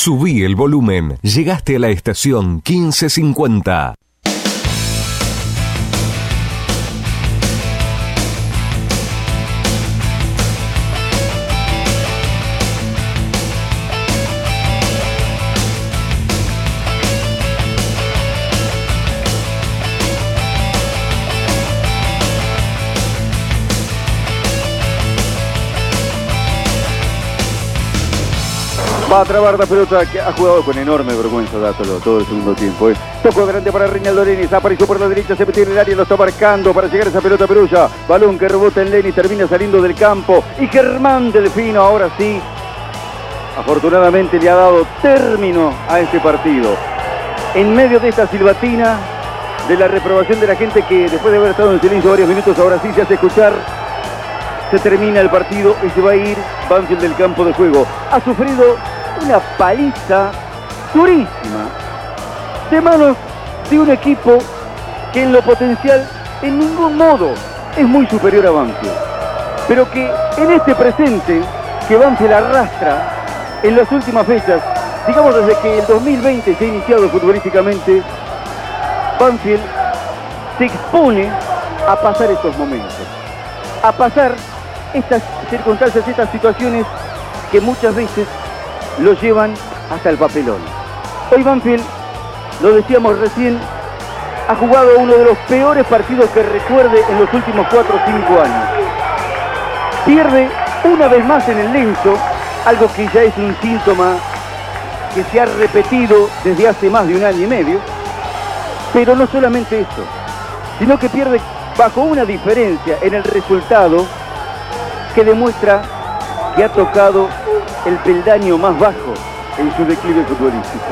Subí el volumen. Llegaste a la estación 1550. Va a trabar la pelota que ha jugado con enorme vergüenza Dátolo todo el segundo tiempo. ¿eh? Tocó grande para Reinaldo Lenis. Apareció por la derecha, se metió en el área, lo está marcando para llegar a esa pelota perulla. Balón que rebota en Lenis, termina saliendo del campo. Y Germán Delfino ahora sí. Afortunadamente le ha dado término a este partido. En medio de esta silbatina, de la reprobación de la gente que después de haber estado en silencio varios minutos, ahora sí se hace escuchar se termina el partido y se va a ir Banfield del campo de juego. Ha sufrido una paliza durísima de manos de un equipo que en lo potencial en ningún modo es muy superior a Banfield. Pero que en este presente que Banfield arrastra en las últimas fechas, digamos desde que el 2020 se ha iniciado futbolísticamente, Banfield se expone a pasar estos momentos, a pasar estas circunstancias, estas situaciones que muchas veces lo llevan hasta el papelón. Hoy Banfield, lo decíamos recién, ha jugado uno de los peores partidos que recuerde en los últimos 4 o 5 años. Pierde una vez más en el lenzo, algo que ya es un síntoma que se ha repetido desde hace más de un año y medio, pero no solamente eso, sino que pierde bajo una diferencia en el resultado que demuestra que ha tocado el peldaño más bajo en su declive futbolístico.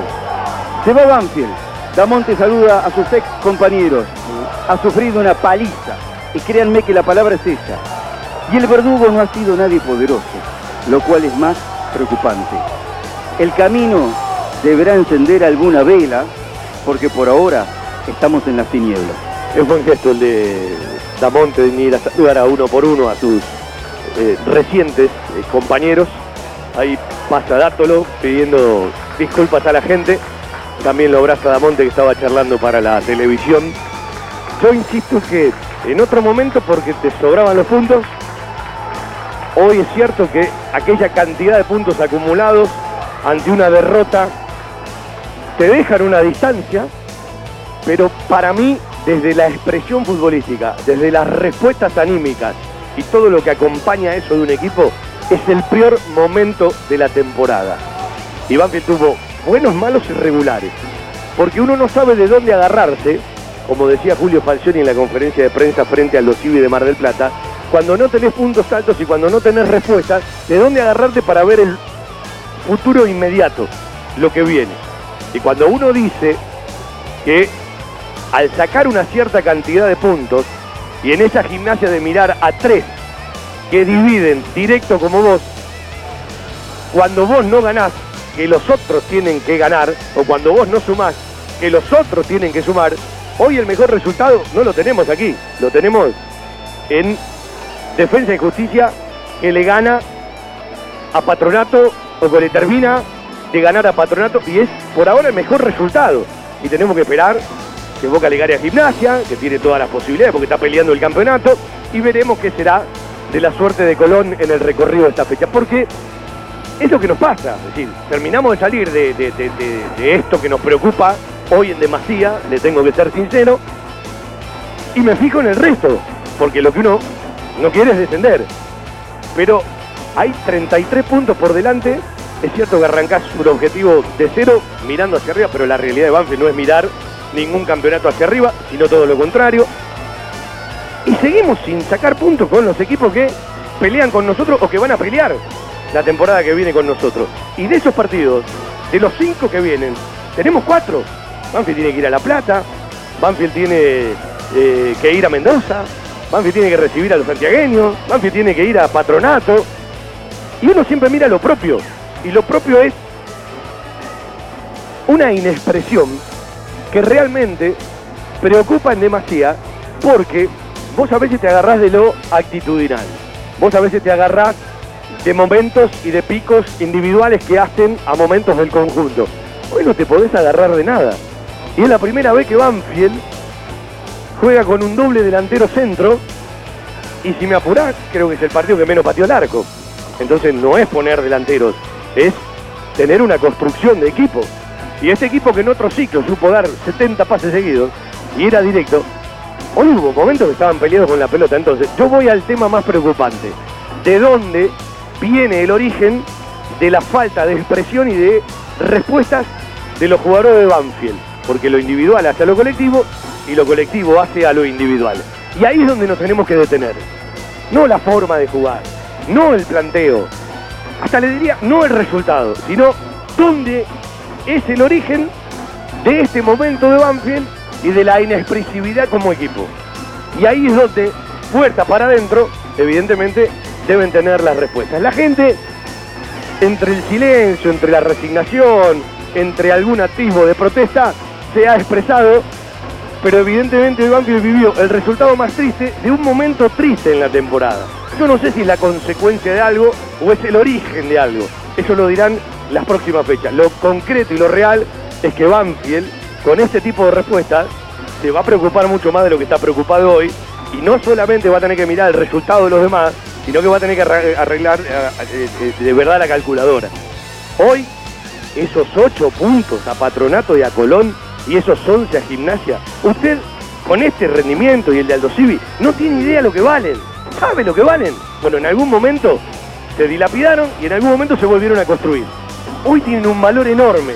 Se va Banfield. Damonte saluda a sus ex compañeros. Ha sufrido una paliza. Y créanme que la palabra es esa. Y el verdugo no ha sido nadie poderoso, lo cual es más preocupante. El camino deberá encender alguna vela, porque por ahora estamos en las tinieblas. Es buen gesto el de Damonte de a saludar a uno por uno a sus eh, recientes eh, compañeros. Ahí pasa Dátolo pidiendo disculpas a la gente. También lo abraza Damonte que estaba charlando para la televisión. Yo insisto que en otro momento, porque te sobraban los puntos, hoy es cierto que aquella cantidad de puntos acumulados ante una derrota te dejan una distancia, pero para mí, desde la expresión futbolística, desde las respuestas anímicas y todo lo que acompaña eso de un equipo, es el peor momento de la temporada. Y Banfield tuvo buenos, malos y regulares. Porque uno no sabe de dónde agarrarse, como decía Julio Falcioni en la conferencia de prensa frente a los de Mar del Plata, cuando no tenés puntos altos y cuando no tenés respuestas, de dónde agarrarte para ver el futuro inmediato, lo que viene. Y cuando uno dice que al sacar una cierta cantidad de puntos, y en esa gimnasia de mirar a tres que dividen directo como vos, cuando vos no ganás, que los otros tienen que ganar, o cuando vos no sumás, que los otros tienen que sumar, hoy el mejor resultado no lo tenemos aquí, lo tenemos en Defensa y Justicia, que le gana a Patronato, o que le termina de ganar a Patronato, y es por ahora el mejor resultado. Y tenemos que esperar que Boca le a Gimnasia, que tiene todas las posibilidades porque está peleando el campeonato, y veremos qué será de la suerte de Colón en el recorrido de esta fecha. Porque es lo que nos pasa, es decir, terminamos de salir de, de- esto que nos preocupa hoy en demasía, le tengo que ser sincero, y me fijo en el resto, porque lo que uno no quiere es descender. Pero hay 33 puntos por delante, es cierto que arrancás un objetivo de cero mirando hacia arriba, pero la realidad de Banfield no es mirar ningún campeonato hacia arriba, sino todo lo contrario. Y seguimos sin sacar puntos con los equipos que pelean con nosotros o que van a pelear la temporada que viene con nosotros. Y de esos partidos, de los cinco que vienen, tenemos cuatro. Banfield tiene que ir a La Plata, Banfield tiene eh, que ir a Mendoza, Banfield tiene que recibir a los santiagueños, Banfield tiene que ir a Patronato. Y uno siempre mira lo propio. Y lo propio es una inexpresión que realmente preocupa en demasía porque vos a veces te agarrás de lo actitudinal. Vos a veces te agarrás de momentos y de picos individuales que hacen a momentos del conjunto. Hoy no te podés agarrar de nada. Y es la primera vez que Banfield juega con un doble delantero centro y si me apurás, creo que es el partido que menos pateó el arco. Entonces no es poner delanteros, es tener una construcción de equipo. Y este equipo que en otro ciclo supo dar 70 pases seguidos y era directo, hoy hubo momentos que estaban peleados con la pelota. Entonces yo voy al tema más preocupante. ¿De dónde viene el origen de la falta de expresión y de respuestas de los jugadores de Banfield? Porque lo individual hace a lo colectivo y lo colectivo hace a lo individual. Y ahí es donde nos tenemos que detener. No la forma de jugar, no el planteo, hasta le diría no el resultado, sino dónde es el origen de este momento de Banfield y de la inexpresividad como equipo. Y ahí es donde, puerta para adentro, evidentemente deben tener las respuestas. La gente, entre el silencio, entre la resignación, entre algún atisbo de protesta, se ha expresado, pero evidentemente el Banfield vivió el resultado más triste de un momento triste en la temporada. Yo no sé si es la consecuencia de algo o es el origen de algo. Eso lo dirán las próximas fechas. Lo concreto y lo real es que Banfield, con este tipo de respuestas, se va a preocupar mucho más de lo que está preocupado hoy y no solamente va a tener que mirar el resultado de los demás, sino que va a tener que arreglar eh, eh, eh, de verdad la calculadora. Hoy, esos 8 puntos a Patronato y a Colón y esos 11 a Gimnasia, usted con este rendimiento y el de Aldo Civi no tiene idea lo que valen. ¿Sabe lo que valen? Bueno, en algún momento se dilapidaron y en algún momento se volvieron a construir. Hoy tienen un valor enorme,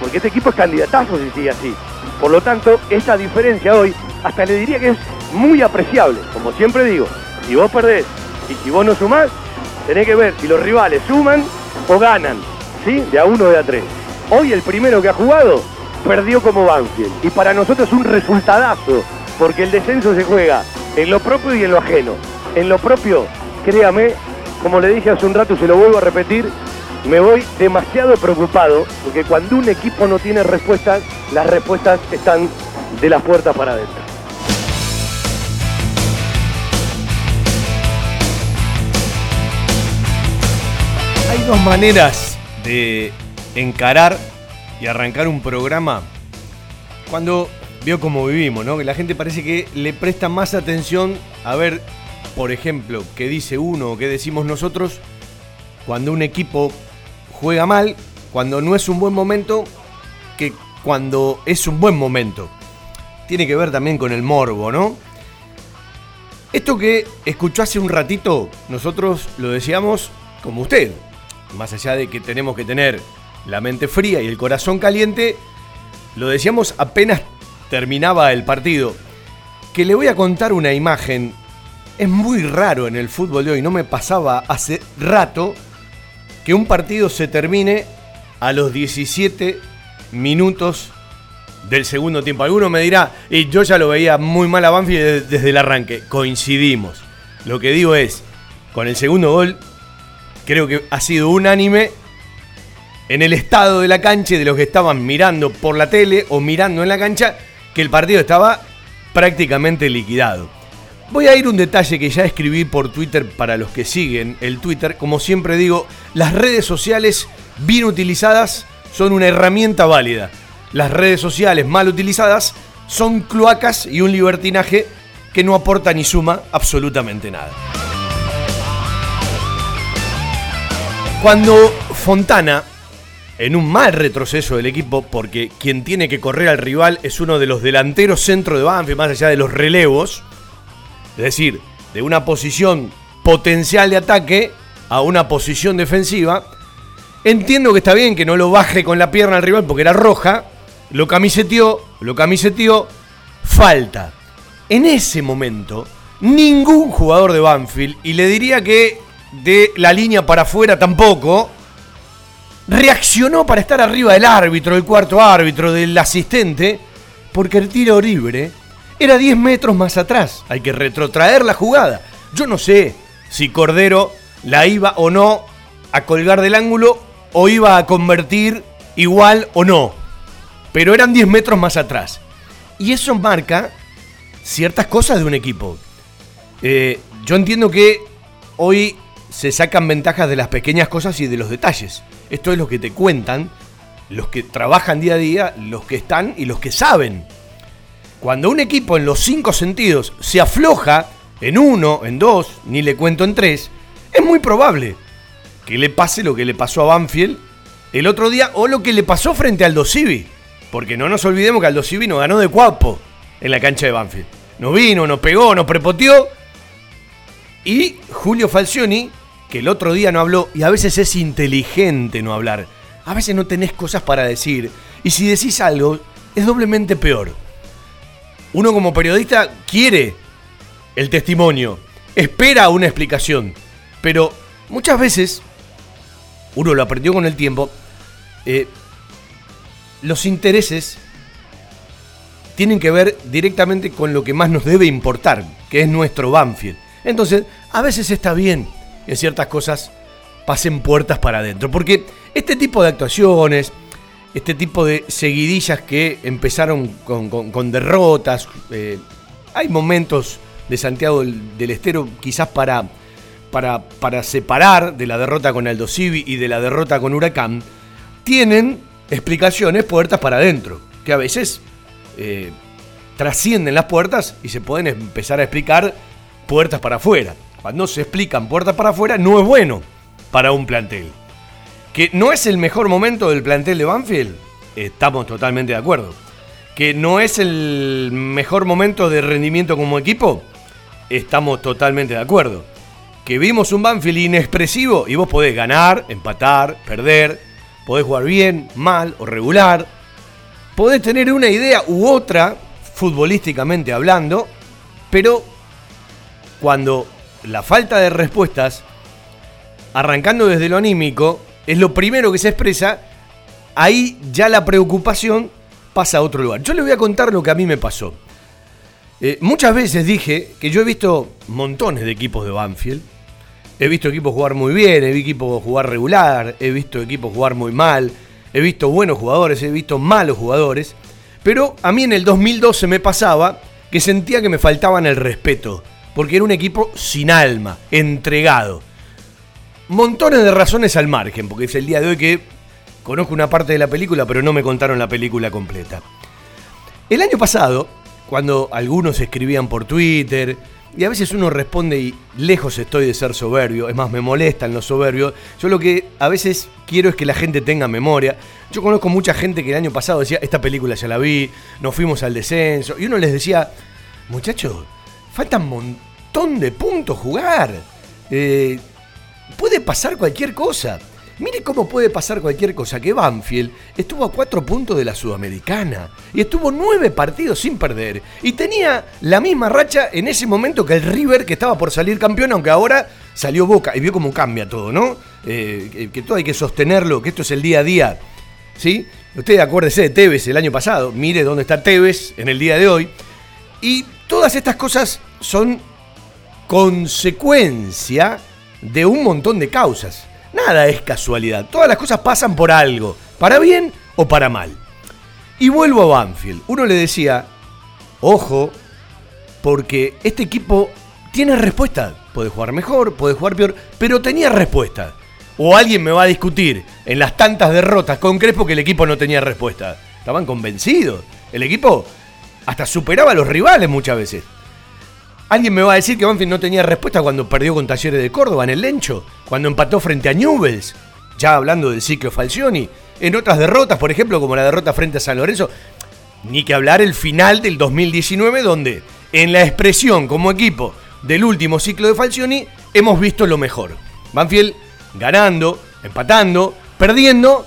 porque este equipo es candidatazo si sigue así. Por lo tanto, esa diferencia hoy hasta le diría que es muy apreciable. Como siempre digo, si vos perdés y si vos no sumás, tenés que ver si los rivales suman o ganan, ¿sí? De a uno o de a tres. Hoy el primero que ha jugado perdió como Banfield. Y para nosotros es un resultadazo, porque el descenso se juega en lo propio y en lo ajeno en lo propio, créame, como le dije hace un rato y se lo vuelvo a repetir, me voy demasiado preocupado porque cuando un equipo no tiene respuestas, las respuestas están de las puertas para adentro. Hay dos maneras de encarar y arrancar un programa cuando veo cómo vivimos, ¿no? Que la gente parece que le presta más atención a ver por ejemplo, que dice uno o que decimos nosotros cuando un equipo juega mal, cuando no es un buen momento, que cuando es un buen momento. Tiene que ver también con el morbo, ¿no? Esto que escuchó hace un ratito, nosotros lo decíamos como usted. Más allá de que tenemos que tener la mente fría y el corazón caliente, lo decíamos apenas terminaba el partido. Que le voy a contar una imagen es muy raro en el fútbol de hoy. No me pasaba hace rato que un partido se termine a los 17 minutos del segundo tiempo. Alguno me dirá, y yo ya lo veía muy mal a Banfield desde el arranque. Coincidimos. Lo que digo es, con el segundo gol, creo que ha sido unánime en el estado de la cancha de los que estaban mirando por la tele o mirando en la cancha, que el partido estaba prácticamente liquidado. Voy a ir un detalle que ya escribí por Twitter para los que siguen el Twitter. Como siempre digo, las redes sociales bien utilizadas son una herramienta válida. Las redes sociales mal utilizadas son cloacas y un libertinaje que no aporta ni suma absolutamente nada. Cuando Fontana, en un mal retroceso del equipo, porque quien tiene que correr al rival es uno de los delanteros centro de Banfield, más allá de los relevos, es decir, de una posición potencial de ataque a una posición defensiva. Entiendo que está bien que no lo baje con la pierna al rival porque era roja. Lo camiseteó, lo camiseteó. Falta. En ese momento, ningún jugador de Banfield, y le diría que de la línea para afuera tampoco, reaccionó para estar arriba del árbitro, del cuarto árbitro, del asistente, porque el tiro libre era 10 metros más atrás. Hay que retrotraer la jugada. Yo no sé si Cordero la iba o no a colgar del ángulo o iba a convertir igual o no. Pero eran 10 metros más atrás. Y eso marca ciertas cosas de un equipo. Eh, yo entiendo que hoy se sacan ventajas de las pequeñas cosas y de los detalles. Esto es lo que te cuentan los que trabajan día a día, los que están y los que saben. Cuando un equipo en los cinco sentidos se afloja en uno, en dos, ni le cuento en tres, es muy probable que le pase lo que le pasó a Banfield el otro día o lo que le pasó frente al Civi. Porque no nos olvidemos que Aldo Civi nos ganó de guapo en la cancha de Banfield. Nos vino, nos pegó, nos prepoteó. Y Julio Falcioni, que el otro día no habló, y a veces es inteligente no hablar. A veces no tenés cosas para decir. Y si decís algo, es doblemente peor. Uno como periodista quiere el testimonio, espera una explicación. Pero muchas veces, uno lo aprendió con el tiempo, eh, los intereses tienen que ver directamente con lo que más nos debe importar, que es nuestro Banfield. Entonces, a veces está bien que ciertas cosas pasen puertas para adentro, porque este tipo de actuaciones, este tipo de seguidillas que empezaron con, derrotas, eh, hay momentos de Santiago del, Estero quizás para, para, para, separar de la derrota con Aldo Civi y de la derrota con Huracán, tienen explicaciones puertas para adentro, que a veces eh, trascienden las puertas y se pueden empezar a explicar puertas para afuera. Cuando se explican puertas para afuera no es bueno para un plantel. Que no es el mejor momento del plantel de Banfield, estamos totalmente de acuerdo. Que no es el mejor momento de rendimiento como equipo, estamos totalmente de acuerdo. Que vimos un Banfield inexpresivo y vos podés ganar, empatar, perder, podés jugar bien, mal o regular, podés tener una idea u otra, futbolísticamente hablando, pero cuando la falta de respuestas, arrancando desde lo anímico, es lo primero que se expresa, ahí ya la preocupación pasa a otro lugar. Yo le voy a contar lo que a mí me pasó. Eh, muchas veces dije que yo he visto montones de equipos de Banfield, He visto equipos jugar muy bien, he visto equipos jugar regular, he visto equipos jugar muy mal, he visto buenos jugadores, he visto malos jugadores. Pero a mí en el 2012 me pasaba que sentía que me faltaban el respeto, porque era un equipo sin alma, entregado. Montones de razones al margen, porque es el día de hoy que conozco una parte de la película, pero no me contaron la película completa. El año pasado, cuando algunos escribían por Twitter, y a veces uno responde y lejos estoy de ser soberbio, es más, me molestan los soberbios. Yo lo que a veces quiero es que la gente tenga memoria. Yo conozco mucha gente que el año pasado decía, esta película ya la vi, nos fuimos al descenso. Y uno les decía, muchachos, faltan un montón de puntos jugar. Eh, puede pasar cualquier cosa. Mire cómo puede pasar cualquier cosa, que Banfield estuvo a cuatro puntos de la Sudamericana y estuvo nueve partidos sin perder y tenía la misma racha en ese momento que el River que estaba por salir campeón, aunque ahora salió Boca y vio cómo cambia todo, ¿no? Eh, que, todo hay que sostenerlo, que esto es el día a día, ¿sí? Usted acuérdese de Tevez el año pasado, mire dónde está Tevez en el día de hoy y todas estas cosas son consecuencia de un montón de causas. Nada es casualidad. Todas las cosas pasan por algo, para bien o para mal. Y vuelvo a Banfield. Uno le decía, ojo, porque este equipo tiene respuesta. Puede jugar mejor, puede jugar peor, pero tenía respuesta. O alguien me va a discutir en las tantas derrotas con Crespo que el equipo no tenía respuesta. Estaban convencidos. El equipo hasta superaba a los rivales muchas veces. Alguien me va a decir que Banfield no tenía respuesta cuando perdió con Talleres de Córdoba en el Lencho, cuando empató frente a Newells, ya hablando del ciclo Falcioni, en otras derrotas, por ejemplo, como la derrota frente a San Lorenzo, ni que hablar el final del 2019, donde en la expresión como equipo del último ciclo de Falcioni hemos visto lo mejor. Banfield ganando, empatando, perdiendo,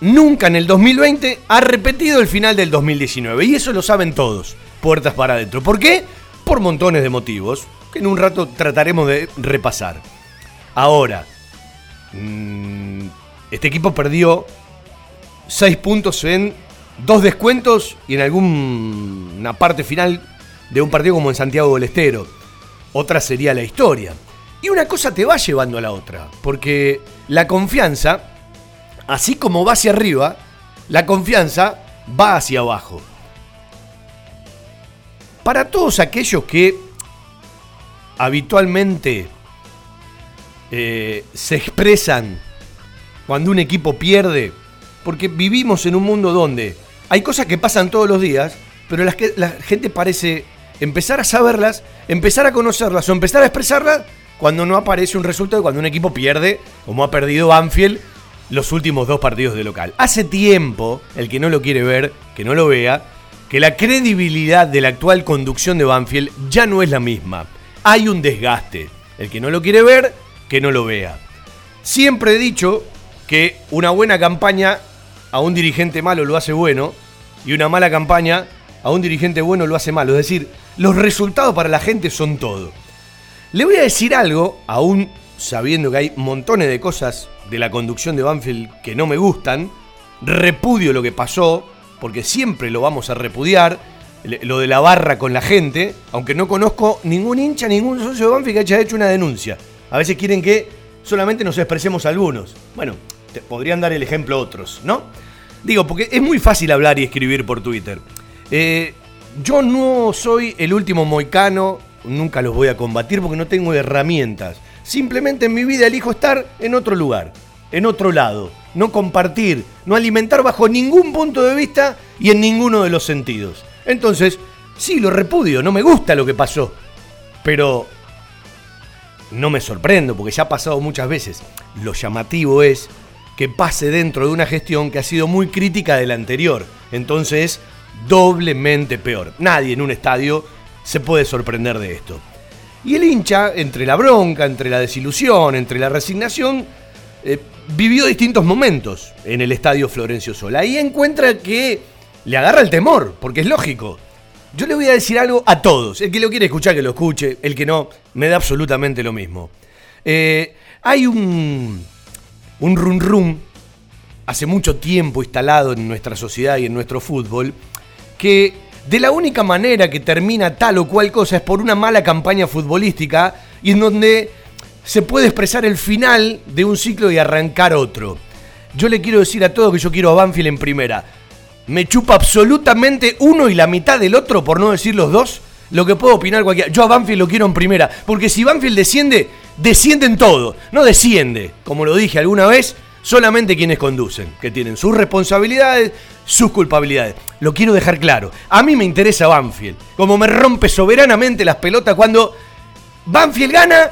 nunca en el 2020 ha repetido el final del 2019. Y eso lo saben todos, puertas para adentro. ¿Por qué? Por montones de motivos que en un rato trataremos de repasar. Ahora, mm, este equipo perdió 6 puntos en dos descuentos y en alguna parte final de un partido como en Santiago del Estero. Otra sería la historia. Y una cosa te va llevando a la otra, porque la confianza, así como va hacia arriba, la confianza va hacia abajo. Para todos aquellos que habitualmente eh, se expresan cuando un equipo pierde, porque vivimos en un mundo donde hay cosas que pasan todos los días, pero las que la gente parece empezar a saberlas, empezar a conocerlas o empezar a expresarlas cuando no aparece un resultado, cuando un equipo pierde, como ha perdido Banfield los últimos dos partidos de local. Hace tiempo, el que no lo quiere ver, que no lo vea, que la credibilidad de la actual conducción de Banfield ya no es la misma. Hay un desgaste. El que no lo quiere ver, que no lo vea. Siempre he dicho que una buena campaña a un dirigente malo lo hace bueno y una mala campaña a un dirigente bueno lo hace malo. Es decir, los resultados para la gente son todo. Le voy a decir algo, aún sabiendo que hay montones de cosas de la conducción de Banfield que no me gustan, repudio lo que pasó, porque siempre lo vamos a repudiar, lo de la barra con la gente, aunque no conozco ningún hincha, ningún socio de Banfield que haya hecho una denuncia. A veces quieren que solamente nos expresemos algunos. Bueno, te podrían dar el ejemplo otros, ¿no? Digo, porque es muy fácil hablar y escribir por Twitter. Eh, yo no soy el último moicano, nunca los voy a combatir porque no tengo herramientas. Simplemente en mi vida elijo estar en otro lugar, en otro lado, no compartir, no alimentar bajo ningún punto de vista y en ninguno de los sentidos. Entonces, sí, lo repudio, no me gusta lo que pasó, pero no me sorprendo porque ya ha pasado muchas veces. Lo llamativo es que pase dentro de una gestión que ha sido muy crítica de la anterior. Entonces, doblemente peor. Nadie en un estadio se puede sorprender de esto. Y el hincha, entre la bronca, entre la desilusión, entre la resignación, eh, vivió distintos momentos en el estadio Florencio Sola. Ahí encuentra que le agarra el temor, porque es lógico. Yo le voy a decir algo a todos. El que lo quiere escuchar, que lo escuche. El que no, me da absolutamente lo mismo. Eh, hay un, un run run hace mucho tiempo instalado en nuestra sociedad y en nuestro fútbol que de la única manera que termina tal o cual cosa es por una mala campaña futbolística y en donde se puede expresar el final de un ciclo y arrancar otro. Yo le quiero decir a todos que yo quiero a Banfield en primera. Me chupa absolutamente uno y la mitad del otro, por no decir los dos, lo que puedo opinar cualquiera. Yo a Banfield lo quiero en primera, porque si Banfield desciende, descienden todo. No desciende, como lo dije alguna vez, solamente quienes conducen, que tienen sus responsabilidades, sus culpabilidades. Lo quiero dejar claro. A mí me interesa Banfield. Como me rompe soberanamente las pelotas cuando Banfield gana,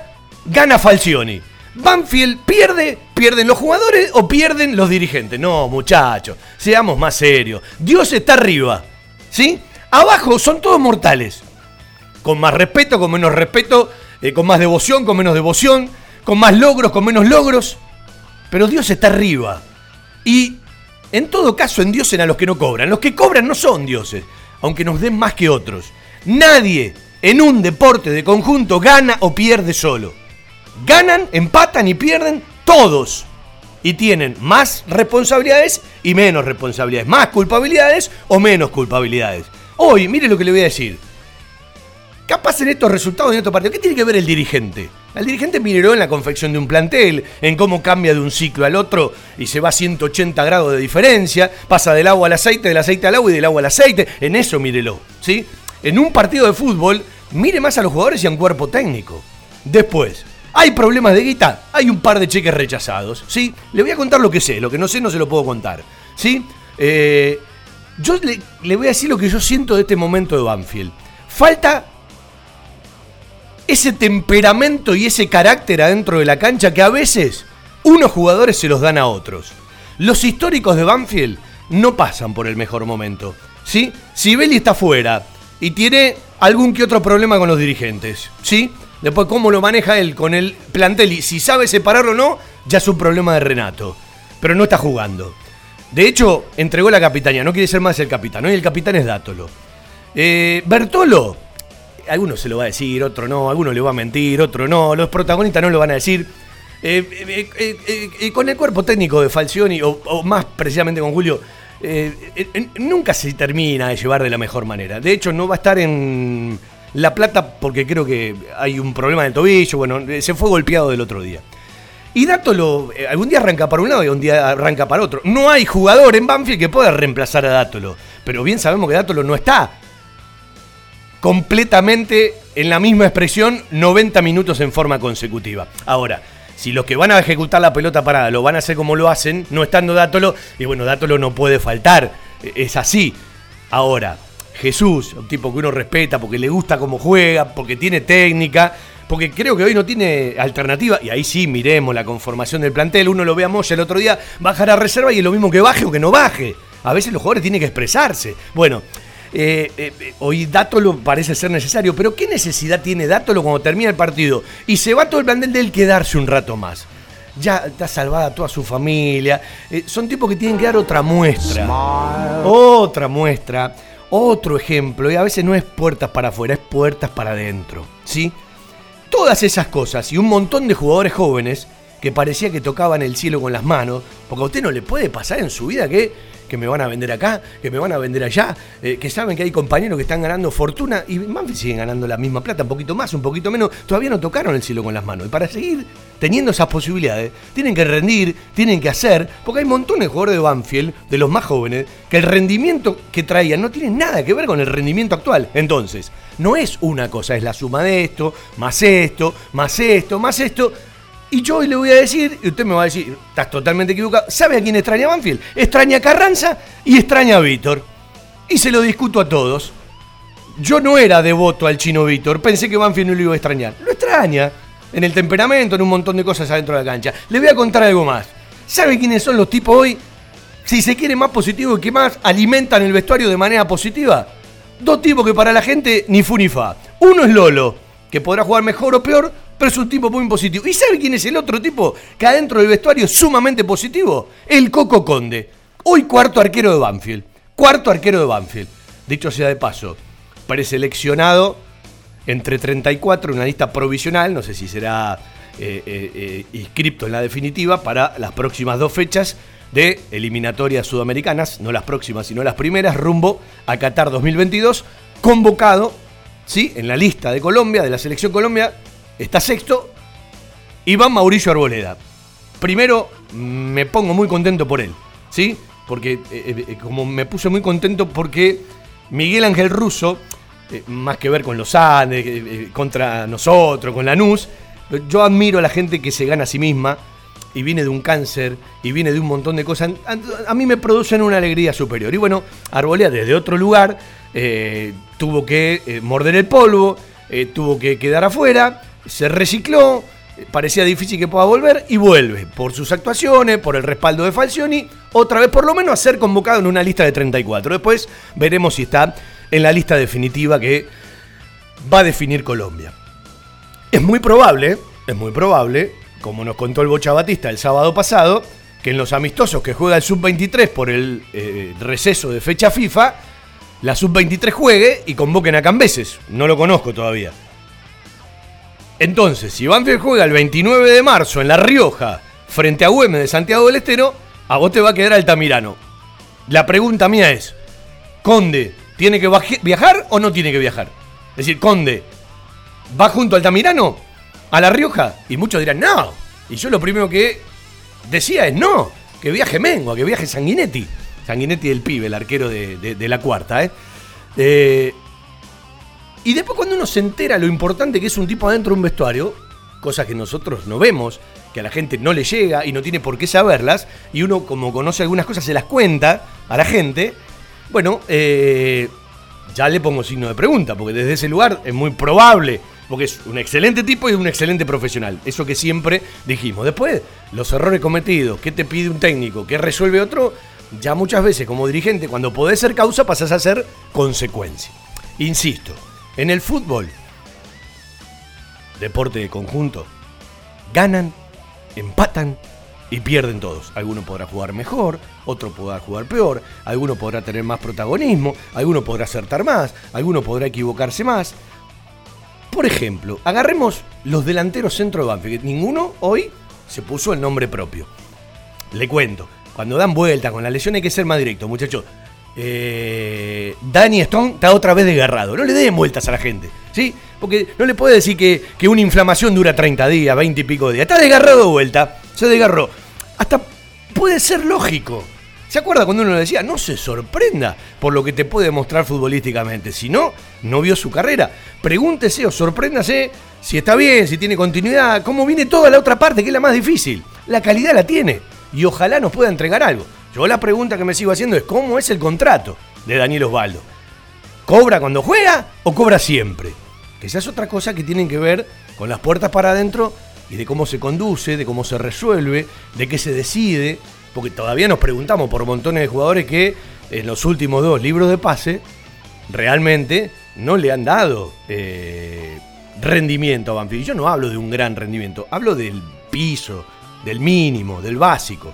gana Falcioni. Banfield pierde, pierden los jugadores o pierden los dirigentes. No, muchachos, seamos más serios. Dios está arriba. ¿Sí? Abajo son todos mortales. Con más respeto, con menos respeto, eh, con más devoción, con menos devoción, con más logros, con menos logros. Pero Dios está arriba. Y en todo caso endiosen a los que no cobran. Los que cobran no son dioses, aunque nos den más que otros. Nadie en un deporte de conjunto gana o pierde solo. Ganan, empatan y pierden todos. Y tienen más responsabilidades y menos responsabilidades. Más culpabilidades o menos culpabilidades. Hoy, mire lo que le voy a decir. Capaz en estos resultados de estos partidos, ¿qué tiene que ver el dirigente? El dirigente miró en la confección de un plantel, en cómo cambia de un ciclo al otro y se va a 180 grados de diferencia, pasa del agua al aceite, del aceite al agua y del agua al aceite. En eso mírelo, ¿sí? En un partido de fútbol, mire más a los jugadores y a un cuerpo técnico. Después, hay problemas de guita, hay un par de cheques rechazados, ¿sí? Le voy a contar lo que sé, lo que no sé no se lo puedo contar, ¿sí? Eh, yo le, voy a decir lo que yo siento de este momento de Banfield. Falta ese temperamento y ese carácter adentro de la cancha que a veces unos jugadores se los dan a otros. Los históricos de Banfield no pasan por el mejor momento. ¿sí? Si Belli está fuera y tiene algún que otro problema con los dirigentes, ¿sí? Después cómo lo maneja él con el plantel y si sabe separarlo o no, ya es un problema de Renato. Pero no está jugando. De hecho, entregó la capitanía, no quiere ser más el capitán, y el capitán es Dátolo. Eh, Bertolo algunos se lo va a decir, otro no, alguno le va a mentir, otro no, los protagonistas no lo van a decir. Eh, eh, con el cuerpo técnico de Falcioni, o, más precisamente con Julio, nunca se termina de llevar de la mejor manera. De hecho, no va a estar en La Plata porque creo que hay un problema en el tobillo, bueno, se fue golpeado del otro día. Y Dátolo, algún día arranca para un lado y un día arranca para otro. No hay jugador en Banfield que pueda reemplazar a Dátolo. Pero bien sabemos que Dátolo no está completamente en la misma expresión 90 minutos en forma consecutiva. Ahora, si los que van a ejecutar la pelota parada lo van a hacer como lo hacen, no estando Dátolo, y bueno, Dátolo no puede faltar. E, es así. Ahora, Jesús, un tipo que uno respeta porque le gusta cómo juega, porque tiene técnica, porque creo que hoy no tiene alternativa, y ahí sí miremos la conformación del plantel, uno lo ve a Moya el otro día, bajar a reserva y es lo mismo que baje o que no baje. A veces los jugadores tienen que expresarse. Bueno, eh, eh, hoy Dátolo parece ser necesario, pero ¿qué necesidad tiene Dátolo cuando termina el partido? Y se va todo el plantel de él quedarse un rato más. Ya está salvada toda su familia. Eh, son tipos que tienen que dar otra muestra. Otra muestra. Otro ejemplo. Y a veces no es puertas para afuera, es puertas para adentro. ¿Sí? Todas esas cosas y un montón de jugadores jóvenes que parecía que tocaban el cielo con las manos. Porque a usted no le puede pasar en su vida que que me van a vender acá, que me van a vender allá, eh, que saben que hay compañeros que están ganando fortuna y Banfield siguen ganando la misma plata, un poquito más, un poquito menos, todavía no tocaron el cielo con las manos. Y para seguir teniendo esas posibilidades, tienen que rendir, tienen que hacer, porque hay montones de jugadores de Banfield, de los más jóvenes, que el rendimiento que traían no tiene nada que ver con el rendimiento actual. Entonces, no es una cosa, es la suma de esto, más esto, más esto, más esto. Y yo hoy le voy a decir, y usted me va a decir, estás totalmente equivocado. ¿Sabe a quién extraña Banfield? Extraña Carranza y extraña a Víctor. Y se lo discuto a todos. Yo no era devoto al chino Víctor, pensé que Banfield no lo iba a extrañar. Lo extraña. En el temperamento, en un montón de cosas adentro de la cancha. Le voy a contar algo más. ¿Sabe quiénes son los tipos hoy? Si se quiere más positivo y que más alimentan el vestuario de manera positiva. Dos tipos que para la gente ni fu ni fa. Uno es Lolo, que podrá jugar mejor o peor, pero es un tipo muy positivo. ¿Y sabe quién es el otro tipo que adentro del vestuario es sumamente positivo? El Coco Conde. Hoy cuarto arquero de Banfield. Cuarto arquero de Banfield. Dicho sea de paso, preseleccionado entre 34 en una lista provisional, no sé si será eh, eh, eh, inscripto en la definitiva para las próximas dos fechas de eliminatorias sudamericanas, no las próximas, sino las primeras, rumbo a Qatar 2022, convocado, ¿sí? En la lista de Colombia, de la selección Colombia, está sexto, Iván Mauricio Arboleda. Primero, me pongo muy contento por él, ¿sí? Porque, eh, eh, eh, como me puse muy contento porque Miguel Ángel Russo, más que ver con los Andes, contra nosotros, con Lanús, yo admiro a la gente que se gana a sí misma y viene de un cáncer y viene de un montón de cosas. A, mí me producen una alegría superior. Y bueno, Arboleda desde otro lugar tuvo que morder el polvo, tuvo que quedar afuera se recicló, parecía difícil que pueda volver y vuelve por sus actuaciones, por el respaldo de Falcioni, otra vez por lo menos a ser convocado en una lista de 34. Después veremos si está en la lista definitiva que va a definir Colombia. Es muy probable, es muy probable, como nos contó el Bocha Batista el sábado pasado, que en los amistosos que juega el Sub-23 por el eh, receso de fecha FIFA, la Sub-23 juegue y convoquen a Cambeses. No lo conozco todavía. Entonces, si Banfield juega el 29 de marzo en La Rioja frente a Güemes de Santiago del Estero, a vos te va a quedar Altamirano. La pregunta mía es, Conde, ¿tiene que viajar o no tiene que viajar? Es decir, Conde, ¿va junto a Altamirano a La Rioja? Y muchos dirán, no. Y yo lo primero que decía es, no, que viaje Mengo, que viaje Sanguinetti. Sanguinetti del pibe, el arquero de, la cuarta, ¿eh? eh y después cuando uno se entera lo importante que es un tipo adentro de un vestuario, cosas que nosotros no vemos, que a la gente no le llega y no tiene por qué saberlas, y uno como conoce algunas cosas se las cuenta a la gente, bueno, eh, ya le pongo signo de pregunta, porque desde ese lugar es muy probable, porque es un excelente tipo y un excelente profesional, eso que siempre dijimos. Después, los errores cometidos, qué te pide un técnico, qué resuelve otro, ya muchas veces como dirigente, cuando podés ser causa, pasás a ser consecuencia. Insisto, en el fútbol, deporte de conjunto, ganan, empatan y pierden todos. Alguno podrá jugar mejor, otro podrá jugar peor, alguno podrá tener más protagonismo, alguno podrá acertar más, alguno podrá equivocarse más. Por ejemplo, agarremos los delanteros centro de Banfield, ninguno hoy se puso el nombre propio. Le cuento, cuando dan vuelta con la lesión hay que ser más directo, muchachos. Eh, Danny Stone está otra vez desgarrado. No le den vueltas a la gente, ¿sí? Porque no le puede decir que, una inflamación dura 30 días, 20 y pico días. Está desgarrado de vuelta, se desgarró. Hasta puede ser lógico. ¿Se acuerda cuando uno le decía, no se sorprenda por lo que te puede mostrar futbolísticamente? Si no, no vio su carrera. Pregúntese o sorpréndase si está bien, si tiene continuidad, cómo viene toda la otra parte, que es la más difícil. La calidad la tiene y ojalá nos pueda entregar algo. Yo la pregunta que me sigo haciendo es cómo es el contrato de Daniel Osvaldo. ¿Cobra cuando juega o cobra siempre? Que esa es otra cosa que tienen que ver con las puertas para adentro y de cómo se conduce, de cómo se resuelve, de qué se decide, porque todavía nos preguntamos por montones de jugadores que en los últimos dos libros de pase realmente no le han dado eh, rendimiento a Banfield. Yo no hablo de un gran rendimiento, hablo del piso, del mínimo, del básico.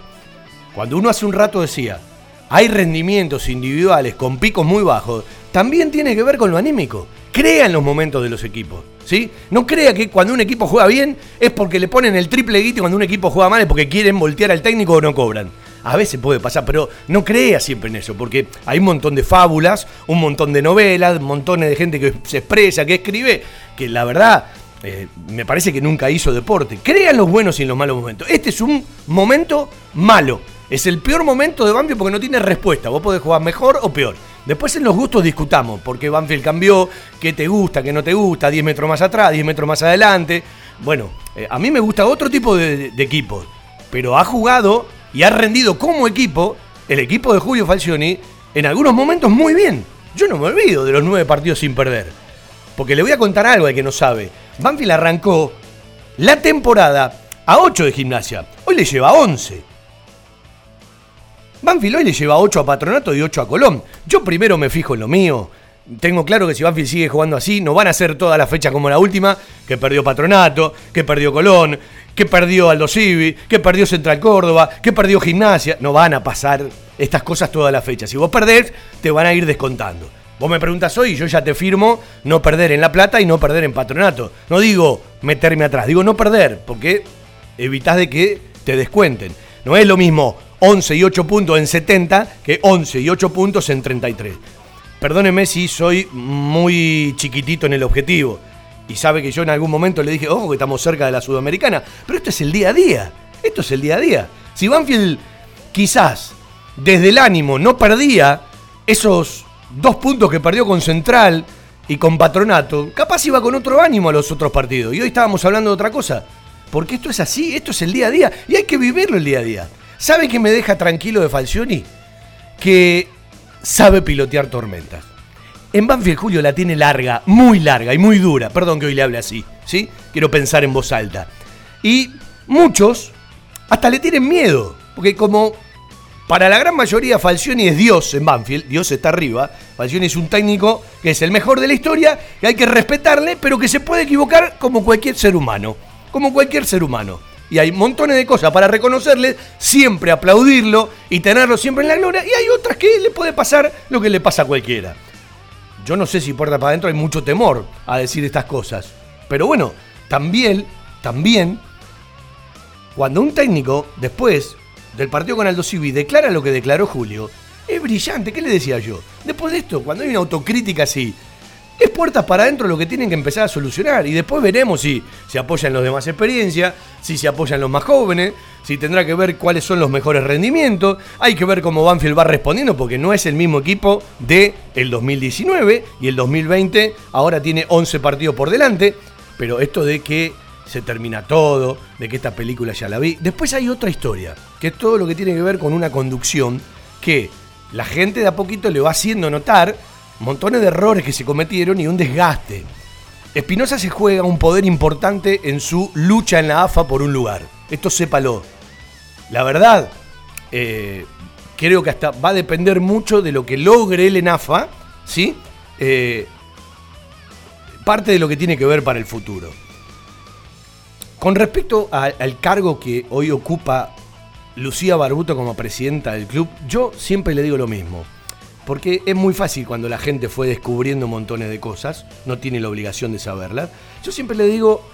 Cuando uno hace un rato decía, hay rendimientos individuales con picos muy bajos, también tiene que ver con lo anímico. Crea en los momentos de los equipos. ¿sí? No crea que cuando un equipo juega bien es porque le ponen el triple guito y cuando un equipo juega mal es porque quieren voltear al técnico o no cobran. A veces puede pasar, pero no crea siempre en eso, porque hay un montón de fábulas, un montón de novelas, montones de gente que se expresa, que escribe, que la verdad eh, me parece que nunca hizo deporte. Crea en los buenos y en los malos momentos. Este es un momento malo. Es el peor momento de Banfield porque no tiene respuesta. Vos podés jugar mejor o peor. Después en los gustos discutamos, porque Banfield cambió, qué te gusta, qué no te gusta, 10 metros más atrás, 10 metros más adelante. Bueno, eh, a mí me gusta otro tipo de, de equipos, pero ha jugado y ha rendido como equipo el equipo de Julio Falcioni en algunos momentos muy bien. Yo no me olvido de los nueve partidos sin perder. Porque le voy a contar algo al que no sabe. Banfield arrancó la temporada a 8 de gimnasia. Hoy le lleva 11. Banfield hoy le lleva 8 a Patronato y 8 a Colón. Yo primero me fijo en lo mío. Tengo claro que si Banfield sigue jugando así, no van a ser todas las fechas como la última, que perdió Patronato, que perdió Colón, que perdió Aldo Civi, que perdió Central Córdoba, que perdió Gimnasia. No van a pasar estas cosas todas las fechas. Si vos perdés, te van a ir descontando. Vos me preguntas hoy y yo ya te firmo no perder en La Plata y no perder en Patronato. No digo meterme atrás, digo no perder, porque evitás de que te descuenten. No es lo mismo 11 y 8 puntos en 70 que 11 y 8 puntos en 33. Perdóneme si soy muy chiquitito en el objetivo. Y sabe que yo en algún momento le dije, ojo, que estamos cerca de la Sudamericana. Pero esto es el día a día. Esto es el día a día. Si Banfield quizás desde el ánimo no perdía esos dos puntos que perdió con Central y con Patronato, capaz iba con otro ánimo a los otros partidos. Y hoy estábamos hablando de otra cosa. Porque esto es así, esto es el día a día. Y hay que vivirlo el día a día. ¿Sabe qué me deja tranquilo de Falcioni? Que sabe pilotear tormentas. En Banfield Julio la tiene larga, muy larga y muy dura. Perdón que hoy le hable así, ¿sí? Quiero pensar en voz alta. Y muchos hasta le tienen miedo, porque como para la gran mayoría Falcioni es Dios en Banfield, Dios está arriba. Falcioni es un técnico que es el mejor de la historia, que hay que respetarle, pero que se puede equivocar como cualquier ser humano. Como cualquier ser humano. Y hay montones de cosas para reconocerle, siempre aplaudirlo y tenerlo siempre en la gloria. Y hay otras que le puede pasar lo que le pasa a cualquiera. Yo no sé si puerta para adentro hay mucho temor a decir estas cosas. Pero bueno, también, también, cuando un técnico, después del partido con Aldo Civi, declara lo que declaró Julio, es brillante. ¿Qué le decía yo? Después de esto, cuando hay una autocrítica así, es puertas para adentro lo que tienen que empezar a solucionar. Y después veremos si se apoyan los de más experiencia, si se apoyan los más jóvenes, si tendrá que ver cuáles son los mejores rendimientos. Hay que ver cómo Banfield va respondiendo, porque no es el mismo equipo de el 2019 y el 2020 ahora tiene 11 partidos por delante. Pero esto de que se termina todo, de que esta película ya la vi. Después hay otra historia, que es todo lo que tiene que ver con una conducción que la gente de a poquito le va haciendo notar montones de errores que se cometieron y un desgaste. Espinosa se juega un poder importante en su lucha en la AFA por un lugar. Esto sépalo. La verdad, eh, creo que hasta va a depender mucho de lo que logre él en AFA, ¿sí? Eh, parte de lo que tiene que ver para el futuro. Con respecto al cargo que hoy ocupa Lucía Barbuto como presidenta del club, yo siempre le digo lo mismo. Porque es muy fácil cuando la gente fue descubriendo montones de cosas, no tiene la obligación de saberlas. Yo siempre le digo,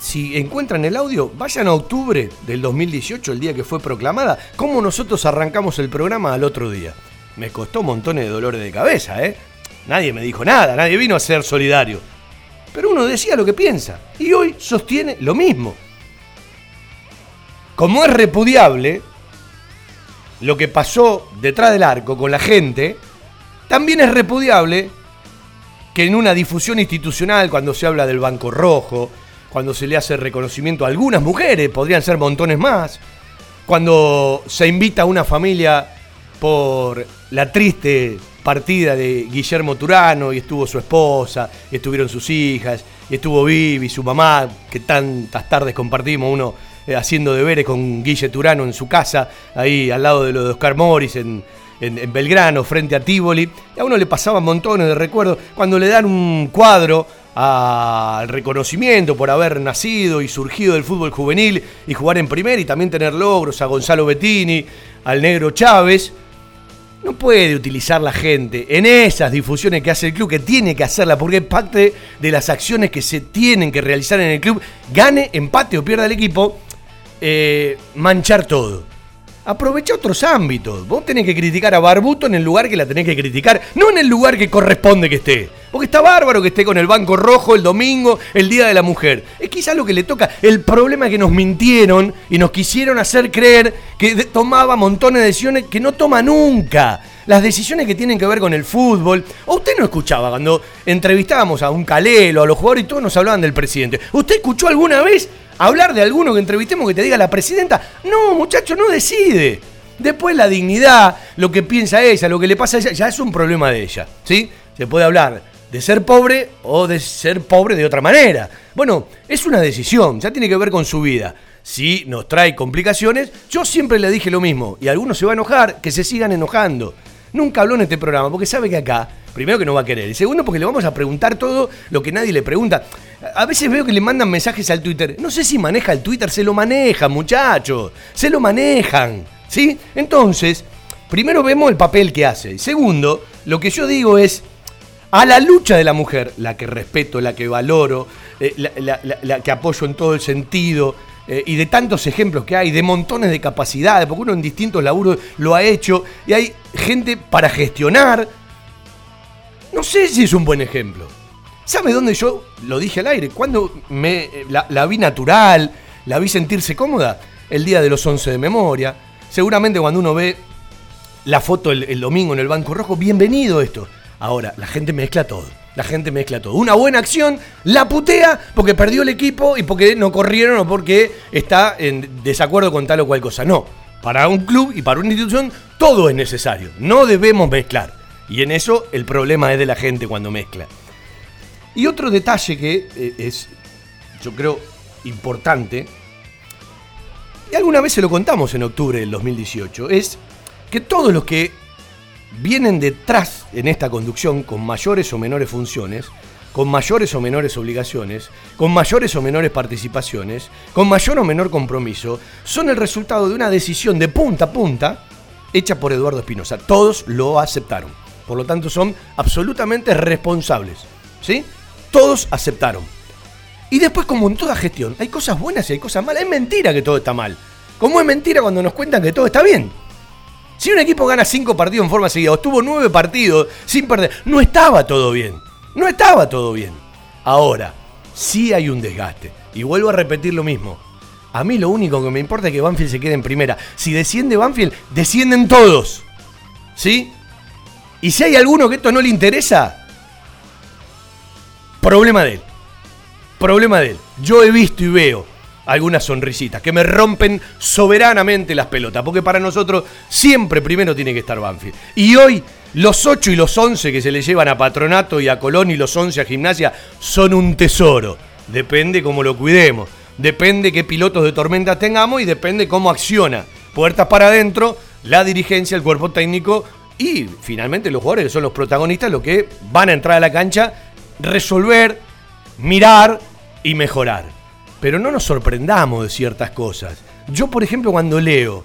si encuentran el audio, vayan a octubre del 2018, el día que fue proclamada, como nosotros arrancamos el programa al otro día. Me costó montones de dolores de cabeza, ¿eh? Nadie me dijo nada, nadie vino a ser solidario. Pero uno decía lo que piensa, y hoy sostiene lo mismo. Como es repudiable lo que pasó detrás del arco con la gente, también es repudiable que en una difusión institucional, cuando se habla del Banco Rojo, cuando se le hace reconocimiento a algunas mujeres, podrían ser montones más, cuando se invita a una familia por la triste partida de Guillermo Turano y estuvo su esposa, y estuvieron sus hijas, y estuvo Vivi, su mamá, que tantas tardes compartimos uno haciendo deberes con Guille Turano en su casa, ahí al lado de lo de Oscar Morris en, Belgrano, frente a Tivoli. Y a uno le pasaban montones de recuerdos cuando le dan un cuadro al reconocimiento por haber nacido y surgido del fútbol juvenil y jugar en primer y también tener logros a Gonzalo Bettini, al negro Chávez. No puede utilizar la gente en esas difusiones que hace el club, que tiene que hacerla, porque es parte de las acciones que se tienen que realizar en el club, gane, empate o pierda el equipo, eh, manchar todo. Aprovecha otros ámbitos. Vos tenés que criticar a Barbuto en el lugar que la tenés que criticar, no en el lugar que corresponde que esté. Porque está bárbaro que esté con el Banco Rojo el domingo, el Día de la Mujer. Es quizás lo que le toca. El problema es que nos mintieron y nos quisieron hacer creer que tomaba montones de decisiones que no toma nunca. Las decisiones que tienen que ver con el fútbol. ¿O usted no escuchaba cuando entrevistábamos a un Calelo, a los jugadores y todos nos hablaban del presidente? ¿Usted escuchó alguna vez hablar de alguno que entrevistemos que te diga la presidenta. No, muchacho, no decide. Después la dignidad, lo que piensa ella, lo que le pasa a ella, ya es un problema de ella. ¿Sí? Se puede hablar de ser pobre o de ser pobre de otra manera. Bueno, es una decisión, ya tiene que ver con su vida. Si nos trae complicaciones, yo siempre le dije lo mismo, y algunos se van a enojar, que se sigan enojando. Nunca habló en este programa, porque sabe que acá, primero que no va a querer, y segundo porque le vamos a preguntar todo lo que nadie le pregunta. A veces veo que le mandan mensajes al Twitter. No sé si maneja el Twitter, se lo manejan, muchachos. Se lo manejan. ¿Sí? Entonces, primero vemos el papel que hace. Segundo, lo que yo digo es, a la lucha de la mujer, la que respeto, la que valoro, eh, la, que apoyo en todo el sentido, eh, y de tantos ejemplos que hay, de montones de capacidades, porque uno en distintos laburos lo ha hecho, y hay gente para gestionar. No sé si es un buen ejemplo. ¿Sabe dónde yo lo dije al aire? Cuando me, la, vi natural, la vi sentirse cómoda, el día de los 11 de memoria. Seguramente cuando uno ve la foto el, domingo en el Banco Rojo, bienvenido esto. Ahora, la gente mezcla todo. La gente mezcla todo. Una buena acción la putea porque perdió el equipo y porque no corrieron o porque está en desacuerdo con tal o cual cosa. No. Para un club y para una institución todo es necesario. No debemos mezclar. Y en eso el problema es de la gente cuando mezcla. Y otro detalle que eh, es, yo creo, importante, y alguna vez se lo contamos en octubre del 2018, es que todos los que vienen detrás en esta conducción con mayores o menores funciones, con mayores o menores obligaciones, con mayores o menores participaciones, con mayor o menor compromiso, son el resultado de una decisión de punta a punta hecha por Eduardo Espinosa. Todos lo aceptaron. Por lo tanto, son absolutamente responsables. ¿Sí? todos aceptaron. Y después, como en toda gestión, hay cosas buenas y hay cosas malas. Es mentira que todo está mal. Como es mentira cuando nos cuentan que todo está bien. Si un equipo gana cinco partidos en forma seguida o estuvo nueve partidos sin perder, no estaba todo bien. No estaba todo bien. Ahora, sí hay un desgaste. Y vuelvo a repetir lo mismo. A mí lo único que me importa es que Banfield se quede en primera. Si desciende Banfield, descienden todos. ¿Sí? Y si hay alguno que esto no le interesa, Problema de él. Problema de él. Yo he visto y veo algunas sonrisitas que me rompen soberanamente las pelotas, porque para nosotros siempre primero tiene que estar Banfield. Y hoy los 8 y los 11 que se le llevan a Patronato y a Colón y los 11 a Gimnasia son un tesoro. Depende cómo lo cuidemos, depende qué pilotos de tormenta tengamos y depende cómo acciona. Puertas para adentro, la dirigencia, el cuerpo técnico y finalmente los jugadores que son los protagonistas, los que van a entrar a la cancha resolver, mirar y mejorar. Pero no nos sorprendamos de ciertas cosas. Yo, por ejemplo, cuando leo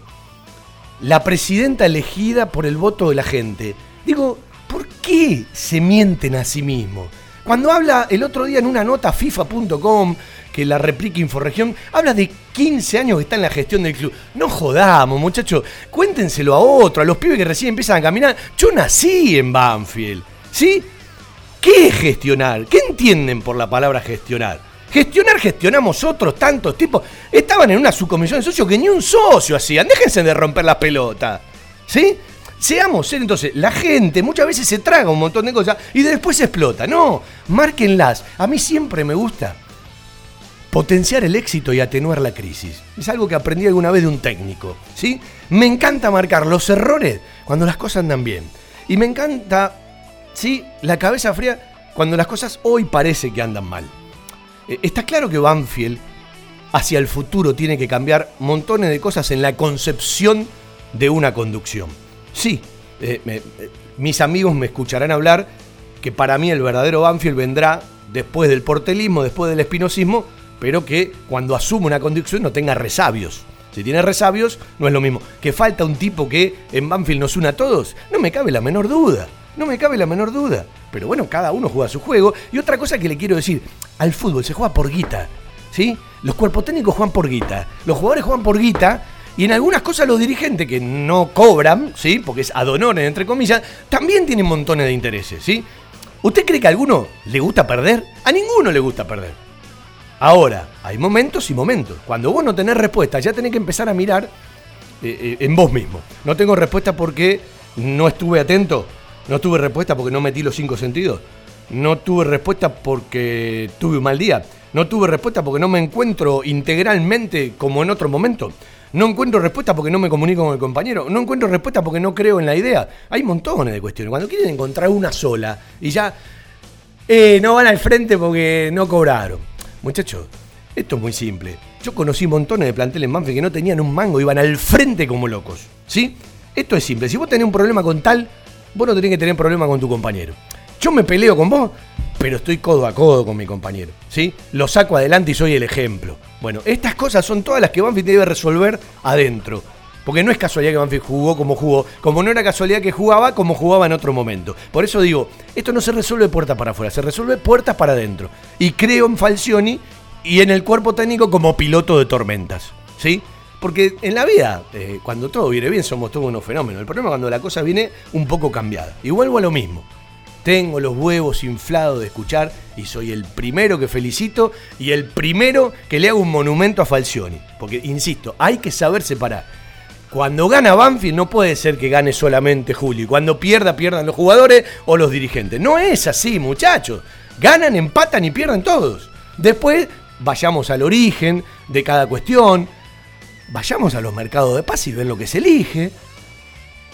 la presidenta elegida por el voto de la gente, digo, ¿por qué se mienten a sí mismos? Cuando habla el otro día en una nota FIFA.com, que la replica Inforregión, habla de 15 años que está en la gestión del club. No jodamos, muchachos, cuéntenselo a otro, a los pibes que recién empiezan a caminar. Yo nací en Banfield, ¿sí? ¿Qué es gestionar? ¿Qué entienden por la palabra gestionar? Gestionar, gestionamos otros tantos tipos. Estaban en una subcomisión de socios que ni un socio hacían. Déjense de romper la pelota. ¿Sí? Seamos serios, entonces, la gente muchas veces se traga un montón de cosas y después explota. No, márquenlas. A mí siempre me gusta potenciar el éxito y atenuar la crisis. Es algo que aprendí alguna vez de un técnico, ¿sí? Me encanta marcar los errores cuando las cosas andan bien. Y me encanta, ¿sí? La cabeza fría cuando las cosas hoy parece que andan mal. Eh, está claro que Banfield hacia el futuro tiene que cambiar montones de cosas en la concepción de una conducción. Sí, eh, eh, mis amigos me escucharán hablar que para mí el verdadero Banfield vendrá después del portelismo, después del espinosismo, pero que cuando asume una conducción no tenga resabios. Si tiene resabios, no es lo mismo. Que falta un tipo que en Banfield nos una a todos, no me cabe la menor duda. No me cabe la menor duda. Pero bueno, cada uno juega su juego. Y otra cosa que le quiero decir, al fútbol se juega por guita. ¿Sí? Los cuerpos técnicos juegan por guita. Los jugadores juegan por guita. Y en algunas cosas los dirigentes que no cobran, ¿sí? Porque es adonores, entre comillas, también tienen montones de intereses, ¿sí? ¿Usted cree que a alguno le gusta perder? A ninguno le gusta perder. Ahora, hay momentos y momentos. Cuando vos no tenés respuesta, ya tenés que empezar a mirar eh, eh, en vos mismo. No tengo respuesta porque no estuve atento. No tuve respuesta porque no metí los cinco sentidos. No tuve respuesta porque tuve un mal día. No tuve respuesta porque no me encuentro integralmente como en otro momento. No encuentro respuesta porque no me comunico con el compañero. No encuentro respuesta porque no creo en la idea. Hay montones de cuestiones. Cuando quieren encontrar una sola y ya eh, no van al frente porque no cobraron. Muchachos, esto es muy simple. Yo conocí montones de planteles en Banfield que no tenían un mango, iban al frente como locos. ¿Sí? Esto es simple. Si vos tenés un problema con tal, vos no tenés que tener problema con tu compañero. Yo me peleo con vos, pero estoy codo a codo con mi compañero. ¿Sí? Lo saco adelante y soy el ejemplo. Bueno, estas cosas son todas las que Banfield debe resolver adentro. Porque no es casualidad que Banfield jugó como jugó, como no era casualidad que jugaba como jugaba en otro momento. Por eso digo, esto no se resuelve puerta para afuera, se resuelve puertas para adentro. Y creo en Falcioni y en el cuerpo técnico como piloto de tormentas. ¿Sí? Porque en la vida, eh, cuando todo viene bien, somos todos unos fenómenos. El problema es cuando la cosa viene un poco cambiada. Y vuelvo a lo mismo. Tengo los huevos inflados de escuchar y soy el primero que felicito y el primero que le hago un monumento a Falcioni. Porque, insisto, hay que saber separar cuando gana Banfield no puede ser que gane solamente Julio. Cuando pierda, pierdan los jugadores o los dirigentes. No es así, muchachos. Ganan, empatan y pierden todos. Después vayamos al origen de cada cuestión. Vayamos a los mercados de paz y ver lo que se elige.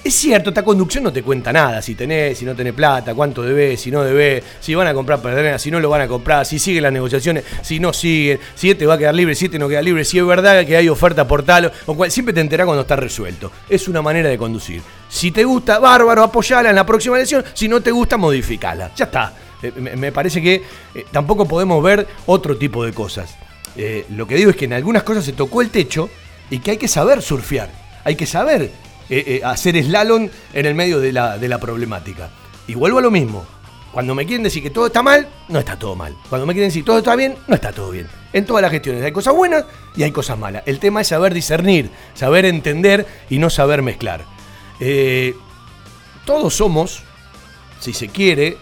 Es cierto, esta conducción no te cuenta nada, si tenés, si no tenés plata, cuánto debes, si no debes, si van a comprar perderas, si no lo van a comprar, si siguen las negociaciones, si no siguen, si este va a quedar libre, si este no queda libre, si es verdad que hay oferta por tal, o cual, siempre te enterás cuando está resuelto. Es una manera de conducir. Si te gusta, bárbaro, apoyala en la próxima elección, si no te gusta, modificala. Ya está. Eh, me parece que eh, tampoco podemos ver otro tipo de cosas. Eh, lo que digo es que en algunas cosas se tocó el techo y que hay que saber surfear. Hay que saber eh, eh, hacer slalom en el medio de la, de la problemática. Y vuelvo a lo mismo. Cuando me quieren decir que todo está mal, no está todo mal. Cuando me quieren decir todo está bien, no está todo bien. En todas las gestiones hay cosas buenas y hay cosas malas. El tema es saber discernir, saber entender y no saber mezclar. Eh, todos somos, si se quiere,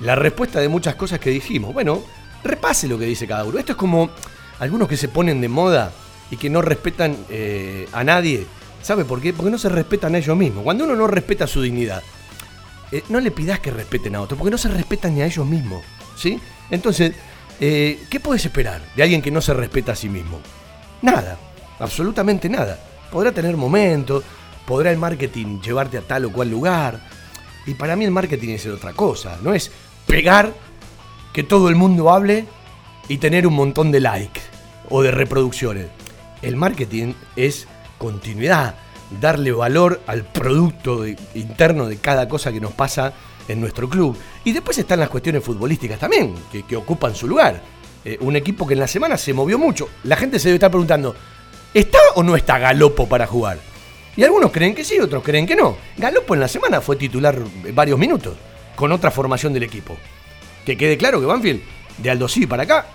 la respuesta de muchas cosas que dijimos. Bueno, repase lo que dice cada uno. Esto es como algunos que se ponen de moda y que no respetan a nadie ¿Sabe por qué? Porque no se respetan a ellos mismos. Cuando uno no respeta su dignidad, eh, no le pidas que respeten a otros, porque no se respetan ni a ellos mismos. ¿Sí? Entonces, eh, ¿qué puedes esperar de alguien que no se respeta a sí mismo? Nada, absolutamente nada. Podrá tener momentos, podrá el marketing llevarte a tal o cual lugar. Y para mí el marketing es otra cosa, no es pegar que todo el mundo hable y tener un montón de likes o de reproducciones. El marketing es continuidad, darle valor al producto interno de cada cosa que nos pasa en nuestro club. Y después están las cuestiones futbolísticas también, que, ocupan su lugar. Eh, un equipo que en la semana se movió mucho. La gente se debe estar preguntando, ¿está o no está Galopo para jugar? Y algunos creen que sí, otros creen que no. Galopo en la semana fue titular varios minutos, con otra formación del equipo. Que quede claro que Banfield, de Aldo para acá,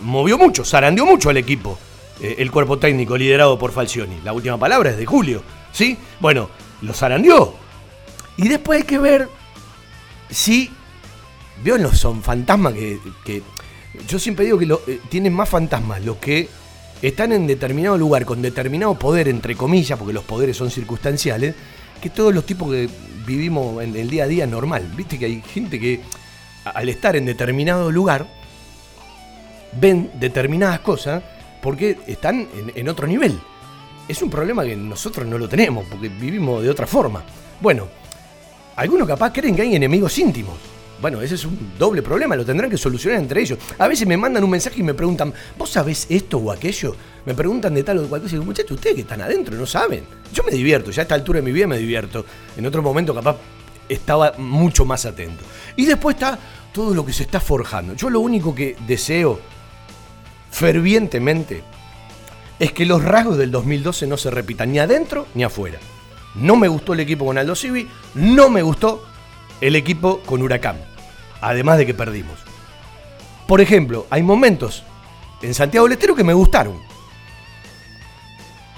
movió mucho, zarandeó mucho al equipo. Eh, el cuerpo técnico liderado por Falcioni. La última palabra es de Julio, ¿sí? Bueno, lo zarandeó. Y después hay que ver si. Veo los son fantasmas que, Yo siempre digo que eh, tienen más fantasmas los que están en determinado lugar, con determinado poder, entre comillas, porque los poderes son circunstanciales, que todos los tipos que vivimos en el día a día normal. Viste que hay gente que al estar en determinado lugar ven determinadas cosas porque están en, otro nivel. Es un problema que nosotros no lo tenemos porque vivimos de otra forma. Bueno, algunos capaz creen que hay enemigos íntimos. Bueno, ese es un doble problema, lo tendrán que solucionar entre ellos. A veces me mandan un mensaje y me preguntan, ¿vos sabés esto o aquello? Me preguntan de tal o de cual cosa y digo, muchachos, ustedes que están adentro no saben. Yo me divierto, ya a esta altura de mi vida me divierto. En otro momento capaz estaba mucho más atento. Y después está todo lo que se está forjando. Yo lo único que deseo fervientemente es que los rasgos del 2012 no se repitan ni adentro ni afuera. No me gustó el equipo con Aldo Civi, no me gustó el equipo con Huracán, además de que perdimos. Por ejemplo, hay momentos en Santiago del Estero que me gustaron.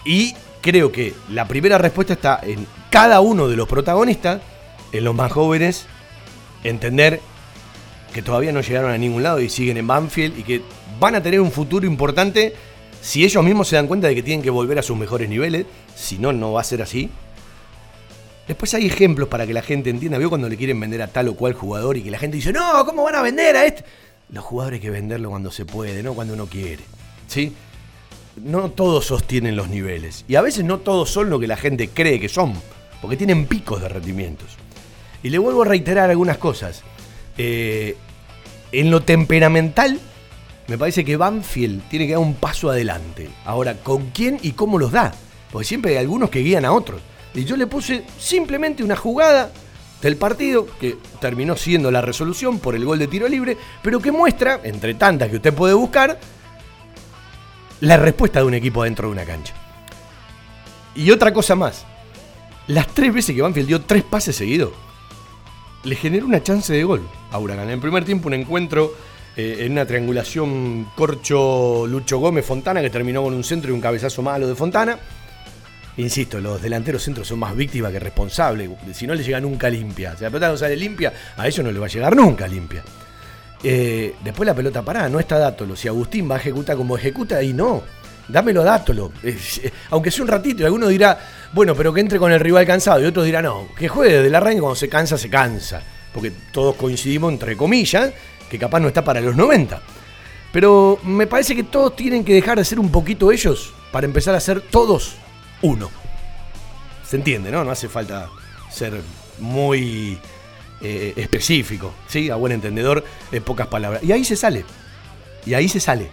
Y creo que la primera respuesta está en cada uno de los protagonistas, en los más jóvenes, entender que todavía no llegaron a ningún lado y siguen en Banfield y que van a tener un futuro importante si ellos mismos se dan cuenta de que tienen que volver a sus mejores niveles. Si no, no va a ser así. Después hay ejemplos para que la gente entienda. Veo cuando le quieren vender a tal o cual jugador y que la gente dice, no, ¿cómo van a vender a este? Los jugadores hay que venderlo cuando se puede, no cuando uno quiere. ¿Sí? No todos sostienen los niveles. Y a veces no todos son lo que la gente cree que son. Porque tienen picos de rendimientos. Y le vuelvo a reiterar algunas cosas. Eh, en lo temperamental, me parece que Banfield tiene que dar un paso adelante. Ahora, ¿con quién y cómo los da? Porque siempre hay algunos que guían a otros. Y yo le puse simplemente una jugada del partido, que terminó siendo la resolución por el gol de tiro libre, pero que muestra, entre tantas que usted puede buscar, la respuesta de un equipo dentro de una cancha. Y otra cosa más, las tres veces que Banfield dio tres pases seguidos, le generó una chance de gol a Huracán. En el primer tiempo un encuentro eh, en una triangulación Corcho-Lucho Gómez-Fontana que terminó con un centro y un cabezazo malo de Fontana. Insisto, los delanteros centros son más víctimas que responsables. Si no le llega nunca limpia. Si la pelota no sale limpia, a ellos no le va a llegar nunca limpia. Eh, después la pelota parada, no está Dátolo. Si Agustín va a ejecutar como ejecuta, ahí no. Dámelo a Dátolo. Aunque sea un ratito, y alguno dirá, bueno, pero que entre con el rival cansado. Y otros dirán, no, que juegue desde arranque cuando se cansa, se cansa. Porque todos coincidimos, entre comillas, que capaz no está para los 90. Pero me parece que todos tienen que dejar de ser un poquito ellos para empezar a ser todos uno. Se entiende, ¿no? No hace falta ser muy eh, específico, ¿sí? A buen entendedor, en pocas palabras. Y ahí se sale. Y ahí se sale.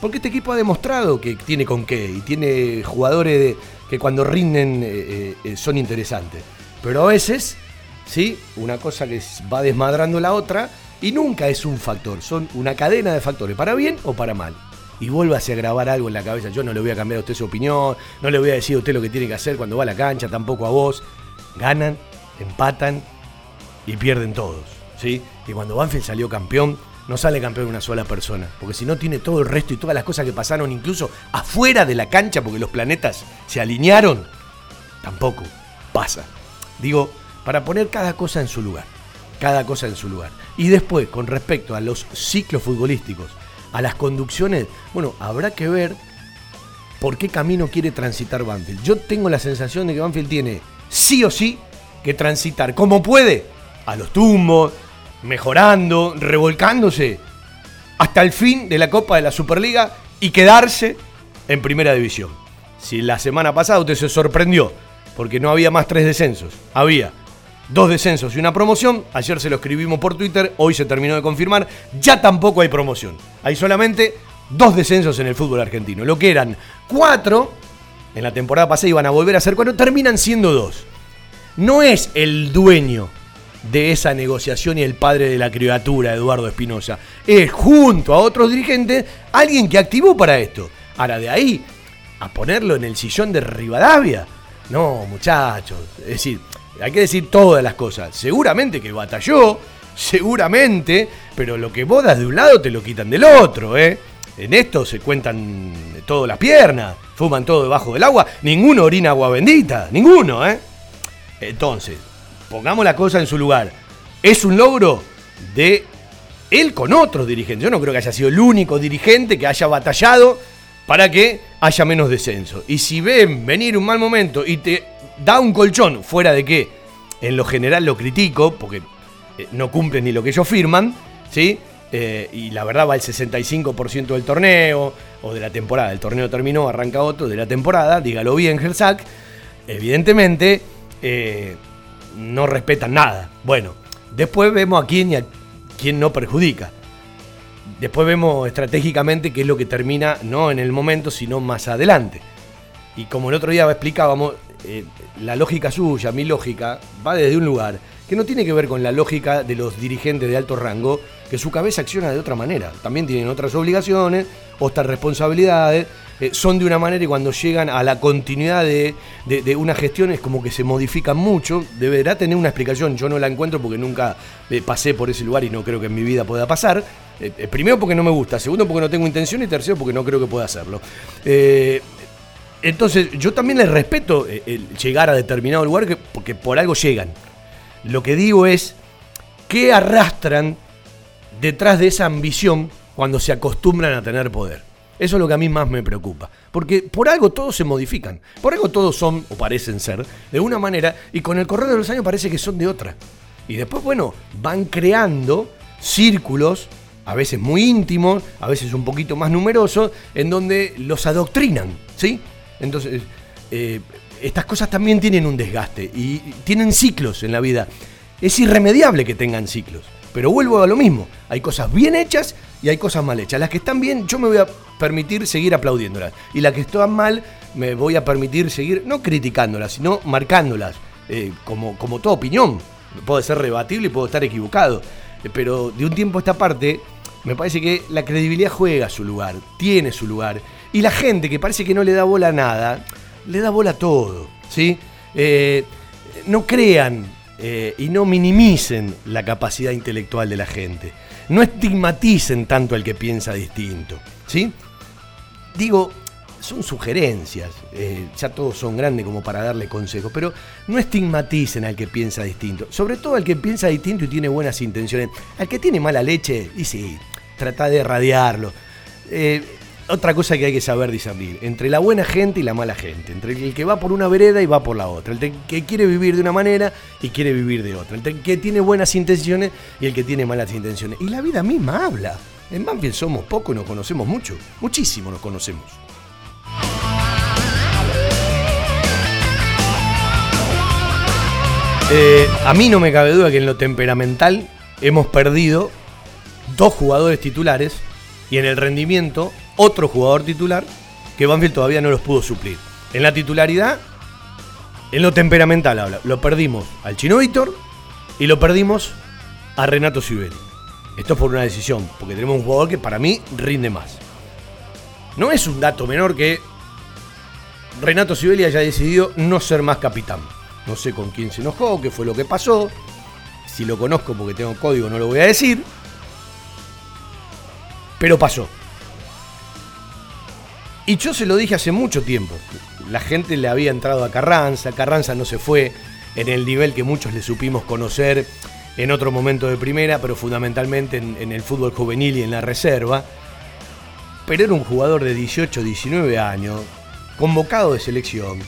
Porque este equipo ha demostrado que tiene con qué y tiene jugadores que cuando rinden eh, eh, son interesantes. Pero a veces, ¿sí? Una cosa que va desmadrando la otra y nunca es un factor, son una cadena de factores, para bien o para mal y vuélvase a grabar algo en la cabeza. Yo no le voy a cambiar a usted su opinión, no le voy a decir a usted lo que tiene que hacer cuando va a la cancha, tampoco a vos. Ganan, empatan y pierden todos. ¿sí? Y cuando Banfield salió campeón, no sale campeón una sola persona, porque si no tiene todo el resto y todas las cosas que pasaron incluso afuera de la cancha, porque los planetas se alinearon, tampoco pasa. Digo, para poner cada cosa en su lugar, cada cosa en su lugar. Y después, con respecto a los ciclos futbolísticos, a las conducciones, bueno, habrá que ver por qué camino quiere transitar Banfield. Yo tengo la sensación de que Banfield tiene sí o sí que transitar como puede, a los tumbos, mejorando, revolcándose, hasta el fin de la Copa de la Superliga y quedarse en Primera División. Si la semana pasada usted se sorprendió porque no había más tres descensos, había dos descensos y una promoción. Ayer se lo escribimos por Twitter, hoy se terminó de confirmar. Ya tampoco hay promoción. Hay solamente dos descensos en el fútbol argentino. Lo que eran cuatro, en la temporada pasada iban a volver a ser cuatro, terminan siendo dos. No es el dueño de esa negociación y el padre de la criatura, Eduardo Espinosa. Es junto a otros dirigentes alguien que activó para esto. Ahora, de ahí a ponerlo en el sillón de Rivadavia. No, muchachos. Es decir, hay que decir todas las cosas. Seguramente que batalló, seguramente, pero lo que bodas de un lado te lo quitan del otro, ¿eh? En esto se cuentan todas las piernas, fuman todo debajo del agua, ninguno orina agua bendita, ninguno, ¿eh? Entonces, pongamos la cosa en su lugar. Es un logro de él con otros dirigentes. Yo no creo que haya sido el único dirigente que haya batallado para que haya menos descenso. Y si ven venir un mal momento y te da un colchón, fuera de que en lo general lo critico, porque eh, no cumplen ni lo que ellos firman, ¿sí? Eh, y la verdad va el 65% del torneo, o de la temporada. El torneo terminó, arranca otro de la temporada, dígalo bien, Gersak. Evidentemente, eh, no respetan nada. Bueno, después vemos a quién y a quién no perjudica. Después vemos estratégicamente qué es lo que termina, no en el momento, sino más adelante. Y como el otro día explicábamos, eh, la lógica suya, mi lógica, va desde un lugar que no tiene que ver con la lógica de los dirigentes de alto rango, que su cabeza acciona de otra manera. También tienen otras obligaciones, otras responsabilidades, eh, son de una manera y cuando llegan a la continuidad de, una gestión es como que se modifican mucho. Deberá tener una explicación, yo no la encuentro porque nunca eh, pasé por ese lugar y no creo que en mi vida pueda pasar. primero porque no me gusta, segundo porque no tengo intención y tercero porque no creo que pueda hacerlo. Entonces, yo también les respeto eh, el llegar a determinado lugar porque por algo llegan. Lo que digo es, ¿qué arrastran detrás de esa ambición cuando se acostumbran a tener poder? Eso es lo que a mí más me preocupa. Porque por algo todos se modifican. Por algo todos son, o parecen ser, de una manera, y con el correr de los años parece que son de otra. Y después, bueno, van creando círculos, a veces muy íntimos, a veces un poquito más numerosos, en donde los adoctrinan, ¿sí? Entonces, eh, estas cosas también tienen un desgaste y tienen ciclos en la vida. Es irremediable que tengan ciclos. Pero vuelvo a lo mismo. Hay cosas bien hechas y hay cosas mal hechas. Las que están bien, yo me voy a permitir seguir aplaudiéndolas. Y las que están mal, me voy a permitir seguir, no criticándolas, sino marcándolas. Eh, como, como toda opinión. Puede ser rebatible y puedo estar equivocado. Eh, pero de un tiempo a esta parte, me parece que la credibilidad juega su lugar, tiene su lugar. Y la gente que parece que no le da bola a nada, le da bola a todo. ¿sí? Eh, no crean eh, y no minimicen la capacidad intelectual de la gente. No estigmaticen tanto al que piensa distinto. ¿sí? Digo, son sugerencias, eh, ya todos son grandes como para darle consejos, pero no estigmaticen al que piensa distinto, sobre todo al que piensa distinto y tiene buenas intenciones. Al que tiene mala leche, y sí, trata de radiarlo otra cosa que hay que saber discernir, entre la buena gente y la mala gente, entre el que va por una vereda y va por la otra, el que quiere vivir de una manera y quiere vivir de otra, el que tiene buenas intenciones y el que tiene malas intenciones. Y la vida misma habla. En Banfield somos pocos y nos conocemos mucho, muchísimo nos conocemos. Eh, a mí no me cabe duda que en lo temperamental hemos perdido dos jugadores titulares y en el rendimiento otro jugador titular que Banfield todavía no los pudo suplir. En la titularidad, en lo temperamental habla, lo perdimos al Chino Víctor y lo perdimos a Renato Sibeli. Esto es por una decisión, porque tenemos un jugador que para mí rinde más. No es un dato menor que Renato Sibeli haya decidido no ser más capitán. No sé con quién se enojó, qué fue lo que pasó. Si lo conozco porque tengo código no lo voy a decir. Pero pasó. Y yo se lo dije hace mucho tiempo. La gente le había entrado a Carranza, Carranza no se fue en el nivel que muchos le supimos conocer en otro momento de primera, pero fundamentalmente en, el fútbol juvenil y en la reserva. Pero era un jugador de 18, 19 años, convocado de selección,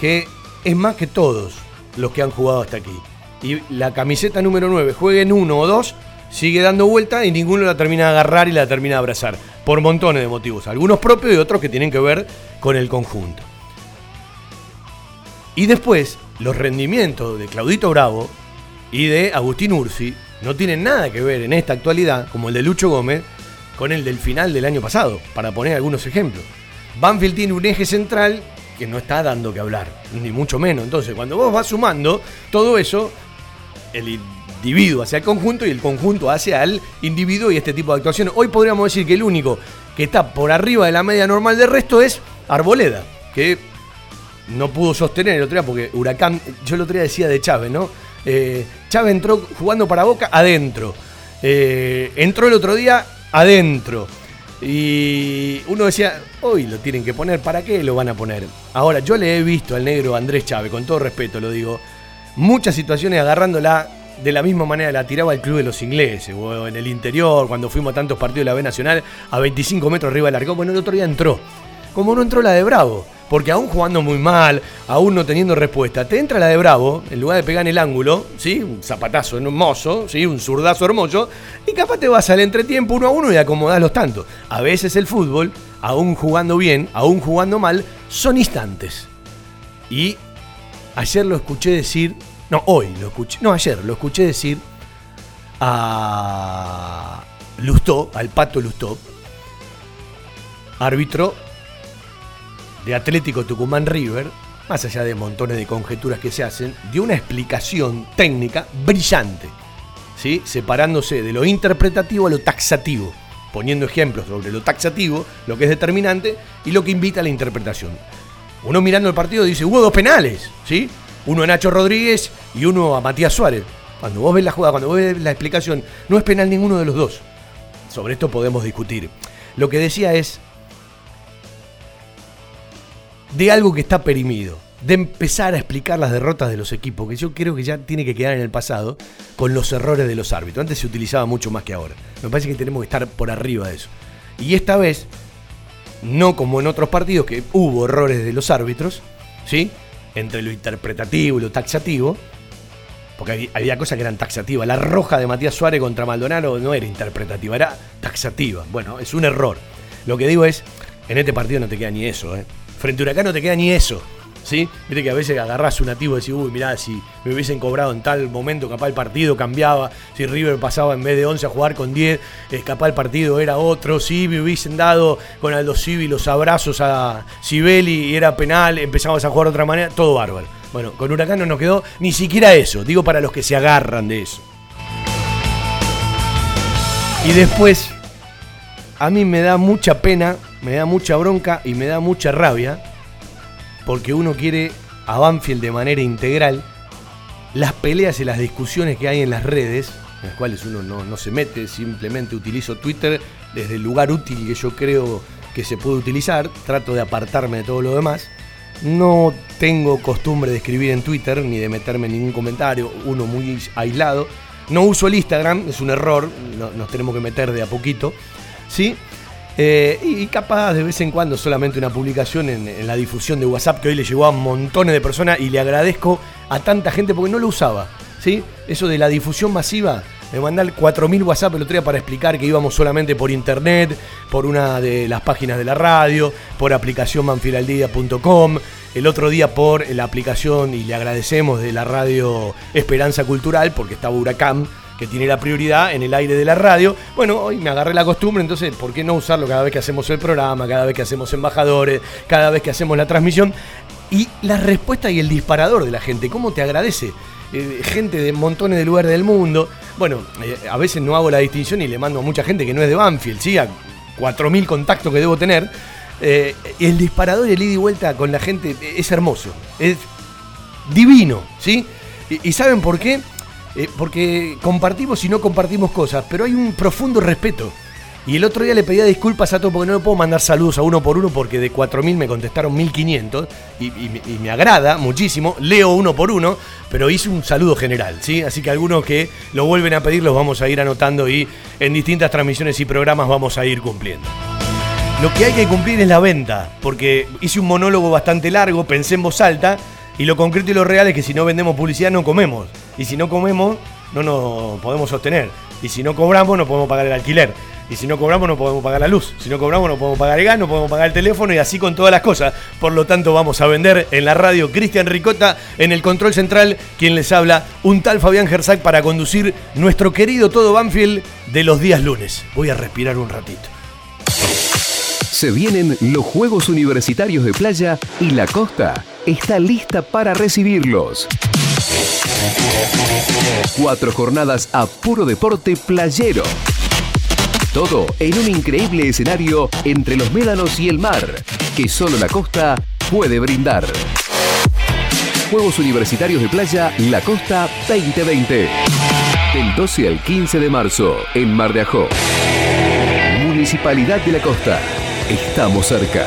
que es más que todos los que han jugado hasta aquí. Y la camiseta número 9, jueguen uno o dos, sigue dando vuelta y ninguno la termina de agarrar y la termina de abrazar. Por montones de motivos. Algunos propios y otros que tienen que ver con el conjunto. Y después, los rendimientos de Claudito Bravo y de Agustín Ursi no tienen nada que ver en esta actualidad, como el de Lucho Gómez, con el del final del año pasado, para poner algunos ejemplos. Banfield tiene un eje central que no está dando que hablar, ni mucho menos. Entonces, cuando vos vas sumando todo eso, el individuo hacia el conjunto y el conjunto hacia el individuo y este tipo de actuaciones. Hoy podríamos decir que el único que está por arriba de la media normal del resto es Arboleda, que no pudo sostener el otro día porque Huracán, yo el otro día decía de Chávez, ¿no? Eh, Chávez entró jugando para Boca adentro. Eh, entró el otro día adentro. Y uno decía, hoy lo tienen que poner, ¿para qué lo van a poner? Ahora, yo le he visto al negro Andrés Chávez, con todo respeto lo digo, muchas situaciones agarrándola de la misma manera la tiraba el club de los ingleses, o en el interior, cuando fuimos a tantos partidos de la B Nacional, a 25 metros arriba del arco. Bueno, el otro día entró. Como no entró la de Bravo. Porque aún jugando muy mal, aún no teniendo respuesta, te entra la de Bravo, en lugar de pegar en el ángulo, ¿sí? Un zapatazo hermoso, ¿sí? Un zurdazo hermoso, y capaz te vas al entretiempo uno a uno y acomodás los tantos. A veces el fútbol, aún jugando bien, aún jugando mal, son instantes. Y ayer lo escuché decir, no, hoy lo escuché, no, ayer lo escuché decir a Lustó, al Pato Lustó, árbitro de Atlético Tucumán River, más allá de montones de conjeturas que se hacen, dio una explicación técnica brillante, ¿sí? separándose de lo interpretativo a lo taxativo, poniendo ejemplos sobre lo taxativo, lo que es determinante y lo que invita a la interpretación. Uno mirando el partido dice, hubo dos penales, ¿sí? Uno a Nacho Rodríguez y uno a Matías Suárez. Cuando vos ves la jugada, cuando vos ves la explicación, no es penal ninguno de los dos. Sobre esto podemos discutir. Lo que decía es de algo que está perimido, de empezar a explicar las derrotas de los equipos, que yo creo que ya tiene que quedar en el pasado, con los errores de los árbitros. Antes se utilizaba mucho más que ahora. Me parece que tenemos que estar por arriba de eso. Y esta vez, no como en otros partidos que hubo errores de los árbitros, ¿sí? Entre lo interpretativo y lo taxativo, porque había cosas que eran taxativas. La roja de Matías Suárez contra Maldonado no era interpretativa, era taxativa. Bueno, es un error. Lo que digo es, en este partido no te queda ni eso, ¿eh? Frente a Huracán no te queda ni eso. ¿Sí? Viste que a veces agarrás un nativo y decís, uy, mirá, si me hubiesen cobrado en tal momento, capaz el partido cambiaba, si River pasaba en vez de 11 a jugar con 10, eh, capaz el partido era otro, si me hubiesen dado con Aldo Civi los abrazos a Sibeli y era penal, empezamos a jugar de otra manera, todo bárbaro. Bueno, con Huracán no nos quedó ni siquiera eso, digo para los que se agarran de eso. Y después, a mí me da mucha pena, me da mucha bronca y me da mucha rabia, porque uno quiere a Banfield de manera integral, las peleas y las discusiones que hay en las redes, en las cuales uno no, no se mete, simplemente utilizo Twitter desde el lugar útil que yo creo que se puede utilizar, trato de apartarme de todo lo demás. No tengo costumbre de escribir en Twitter ni de meterme en ningún comentario, uno muy aislado. No uso el Instagram, es un error, no- nos tenemos que meter de a poquito. ¿Sí? Eh, y capaz de vez en cuando solamente una publicación en, la difusión de WhatsApp que hoy le llegó a montones de personas y le agradezco a tanta gente porque no lo usaba. ¿sí? Eso de la difusión masiva, de mandar 4.000 WhatsApp el otro día para explicar que íbamos solamente por internet, por una de las páginas de la radio, por aplicación manfilaldía.com, el otro día por la aplicación, y le agradecemos, de la radio Esperanza Cultural, porque estaba Huracán, que tiene la prioridad en el aire de la radio. Bueno, hoy me agarré la costumbre, entonces, ¿por qué no usarlo cada vez que hacemos el programa, cada vez que hacemos embajadores, cada vez que hacemos la transmisión? Y la respuesta y el disparador de la gente, ¿cómo te agradece? Eh, gente de montones de lugares del mundo. Bueno, eh, a veces no hago la distinción y le mando a mucha gente que no es de Banfield, ¿sí? A 4.000 contactos que debo tener. Eh, el disparador y el ida y vuelta con la gente es hermoso. Es divino, ¿sí? ¿Y, y saben por qué? Eh, porque compartimos y no compartimos cosas, pero hay un profundo respeto. Y el otro día le pedía disculpas a todos porque no le puedo mandar saludos a uno por uno porque de 4.000 me contestaron 1.500 y, y me- y me agrada muchísimo. Leo uno por uno, pero hice un saludo general, ¿sí? Así que algunos que lo vuelven a pedir los vamos a ir anotando y en distintas transmisiones y programas vamos a ir cumpliendo. Lo que hay que cumplir es la venta, porque hice un monólogo bastante largo, pensé en voz alta, y lo concreto y lo real es que si no vendemos publicidad no comemos. Y si no comemos, no nos podemos sostener. Y si no cobramos, no podemos pagar el alquiler. Y si no cobramos, no podemos pagar la luz. Si no cobramos, no podemos pagar el gas, no podemos pagar el teléfono y así con todas las cosas. Por lo tanto, vamos a vender en la radio Cristian Ricota, en el control central, quien les habla, un tal Fabián Gersac para conducir nuestro querido Todo Banfield de los días lunes. Voy a respirar un ratito. Se vienen los Juegos Universitarios de Playa y la costa está lista para recibirlos. Cuatro jornadas a puro deporte playero. Todo en un increíble escenario entre los médanos y el mar, que solo la costa puede brindar. Juegos Universitarios de Playa La Costa 2020. Del 12 al 15 de marzo en Mar de Ajó. Municipalidad de la Costa. Estamos cerca.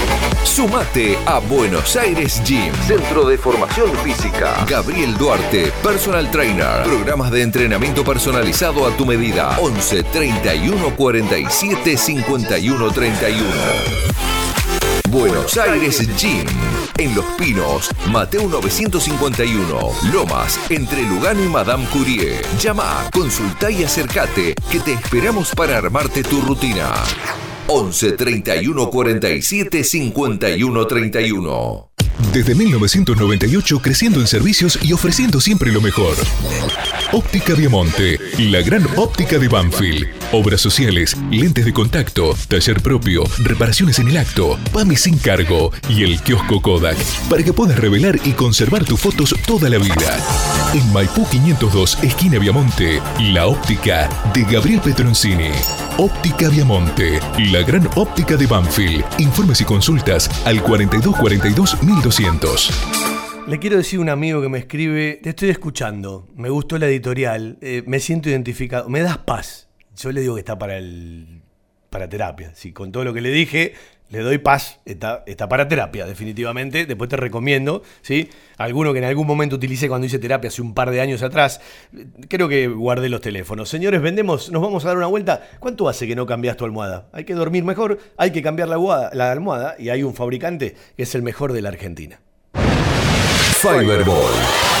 Sumate a Buenos Aires Gym, Centro de Formación Física. Gabriel Duarte, Personal Trainer. Programas de entrenamiento personalizado a tu medida. 11 31 47 51 31. Buenos Aires Gym. En Los Pinos, Mateo 951. Lomas, entre Lugano y Madame Curie. Llama, consulta y acércate, que te esperamos para armarte tu rutina. 11 31 47 51 31. Desde 1998 creciendo en servicios y ofreciendo siempre lo mejor. Óptica Viamonte, la gran óptica de Banfield. Obras sociales, lentes de contacto, taller propio, reparaciones en el acto, PAMI sin cargo y el kiosco Kodak para que puedas revelar y conservar tus fotos toda la vida. En Maipú 502, esquina Viamonte, la óptica de Gabriel Petroncini. Óptica Viamonte, la gran óptica de Banfield. Informes y consultas al 4242 1200. Le quiero decir a un amigo que me escribe, te estoy escuchando, me gustó la editorial, eh, me siento identificado, me das paz. Yo le digo que está para el para terapia. Si con todo lo que le dije, le doy paz, está, para terapia, definitivamente. Después te recomiendo, ¿sí? Alguno que en algún momento utilicé cuando hice terapia hace un par de años atrás, creo que guardé los teléfonos. Señores, vendemos, nos vamos a dar una vuelta. ¿Cuánto hace que no cambias tu almohada? Hay que dormir mejor, hay que cambiar la, la almohada y hay un fabricante que es el mejor de la Argentina. Fiberball.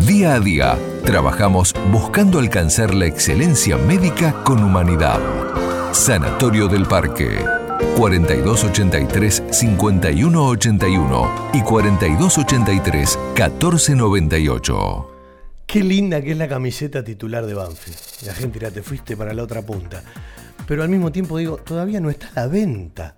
Día a día, trabajamos buscando alcanzar la excelencia médica con humanidad. Sanatorio del Parque. 4283-5181 y 4283-1498. Qué linda que es la camiseta titular de Banfield. La gente dirá, te fuiste para la otra punta. Pero al mismo tiempo digo, todavía no está a la venta.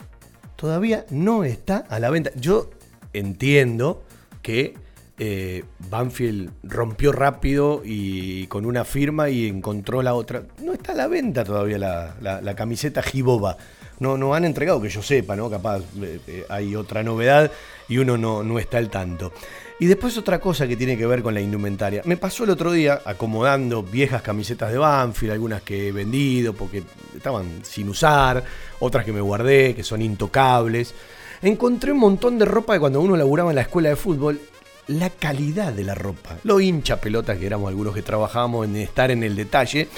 Todavía no está a la venta. Yo entiendo que eh, Banfield rompió rápido y con una firma y encontró la otra. No está a la venta todavía la, camiseta Giboba. No, no han entregado que yo sepa, ¿no? Capaz eh, eh, hay otra novedad y uno no, no está al tanto. Y después otra cosa que tiene que ver con la indumentaria. Me pasó el otro día acomodando viejas camisetas de Banfield, algunas que he vendido porque estaban sin usar, otras que me guardé, que son intocables. Encontré un montón de ropa de cuando uno laburaba en la escuela de fútbol la calidad de la ropa. Lo hincha pelota que éramos algunos que trabajábamos en estar en el detalle.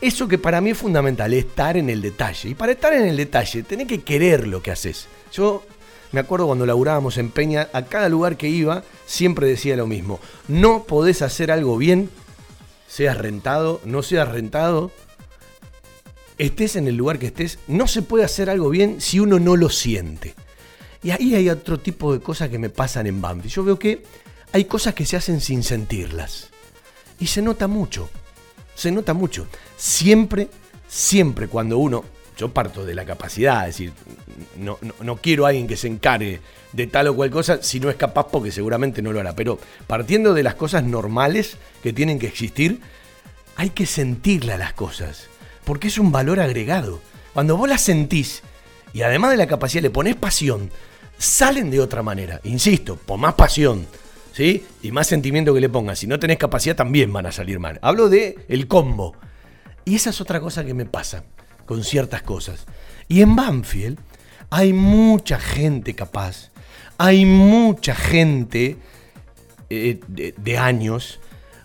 Eso que para mí es fundamental, estar en el detalle. Y para estar en el detalle, tenés que querer lo que haces. Yo me acuerdo cuando laburábamos en Peña, a cada lugar que iba, siempre decía lo mismo. No podés hacer algo bien, seas rentado, no seas rentado, estés en el lugar que estés, no se puede hacer algo bien si uno no lo siente. Y ahí hay otro tipo de cosas que me pasan en Banfield. Yo veo que hay cosas que se hacen sin sentirlas. Y se nota mucho. Se nota mucho. Siempre, siempre cuando uno, yo parto de la capacidad, es decir, no, no, quiero a alguien que se encargue de tal o cual cosa si no es capaz porque seguramente no lo hará. Pero partiendo de las cosas normales que tienen que existir, hay que sentirlas las cosas. Porque es un valor agregado. Cuando vos las sentís y además de la capacidad le pones pasión, salen de otra manera. Insisto, por más pasión ¿sí? Y más sentimiento que le pongas. Si no tenés capacidad, también van a salir mal. Hablo de el combo. Y esa es otra cosa que me pasa con ciertas cosas. Y en Banfield hay mucha gente capaz Hay mucha gente eh, de, de años,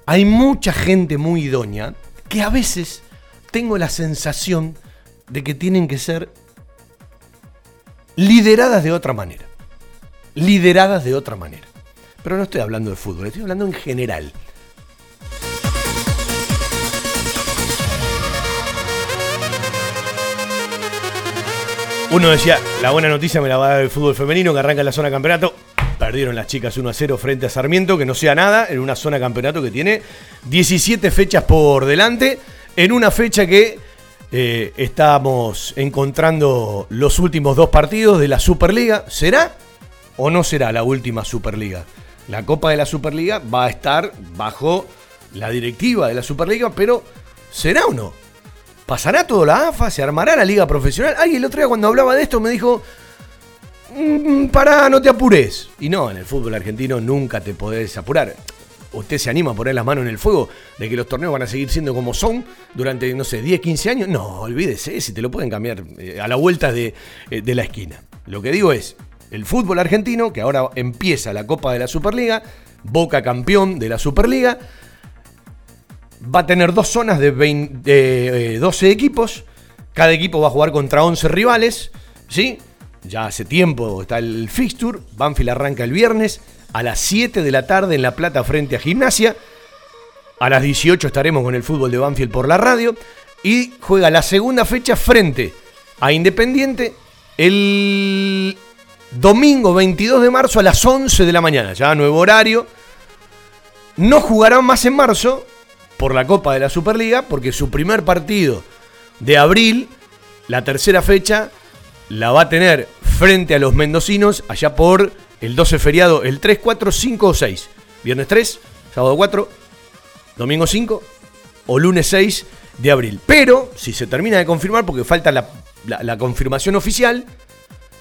hay mucha gente muy idónea que a veces tengo la sensación de que tienen que ser lideradas de otra manera. Lideradas de otra manera. Pero no estoy hablando de fútbol, estoy hablando en general. Uno decía, la buena noticia me la va a dar el fútbol femenino que arranca en la zona campeonato. Perdieron las chicas 1 a 0 frente a Sarmiento, que no sea nada, en una zona campeonato que tiene 17 fechas por delante, en una fecha que eh, estamos encontrando los últimos dos partidos de la Superliga. ¿Será o no será la última Superliga? La Copa de la Superliga va a estar bajo la directiva de la Superliga, pero ¿será o no? ¿Pasará todo la AFA? ¿Se armará la liga profesional? Ay, el otro día cuando hablaba de esto me dijo, "Mm, pará, no te apures. Y no, en el fútbol argentino nunca te podés apurar. ¿Usted se anima a poner las manos en el fuego de que los torneos van a seguir siendo como son durante, no sé, 10, 15 años? No, olvídese, si te lo pueden cambiar eh, a la vuelta de, eh, de la esquina. Lo que digo es, el fútbol argentino, que ahora empieza la Copa de la Superliga, Boca campeón de la Superliga, va a tener dos zonas de, 20 de, eh, 12 equipos. Cada equipo va a jugar contra 11 rivales. ¿Sí? Ya hace tiempo está el fixture. Banfield arranca el viernes a las 7 de la tarde en La Plata frente a Gimnasia. A las 18 estaremos con el fútbol de Banfield por la radio. Y juega la segunda fecha frente a Independiente el domingo 22 de marzo a las 11 de la mañana. Ya nuevo horario. No jugarán más en marzo por la Copa de la Superliga, porque su primer partido de abril, la tercera fecha, la va a tener frente a los mendocinos allá por el 12 feriado, el 3, 4, 5 o 6. Viernes 3, sábado 4, domingo 5 o lunes 6 de abril. Pero, si se termina de confirmar, porque falta la, confirmación oficial,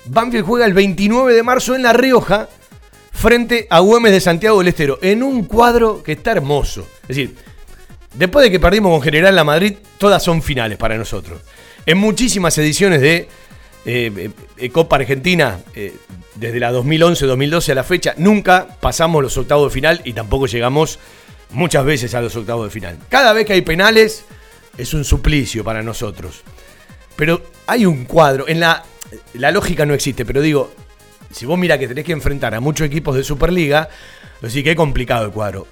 Banfield juega el 29 de marzo en La Rioja frente a Güemes de Santiago del Estero, en un cuadro que está hermoso. Es decir, Después de que perdimos con General La Madrid, todas son finales para nosotros. En muchísimas ediciones de eh, eh, Copa Argentina, eh, desde la 2011-2012 a la fecha, nunca pasamos los octavos de final y tampoco llegamos muchas veces a los octavos de final. Cada vez que hay penales es un suplicio para nosotros. Pero hay un cuadro, en la, la lógica no existe, pero digo, si vos mira que tenés que enfrentar a muchos equipos de Superliga, así que complicado el cuadro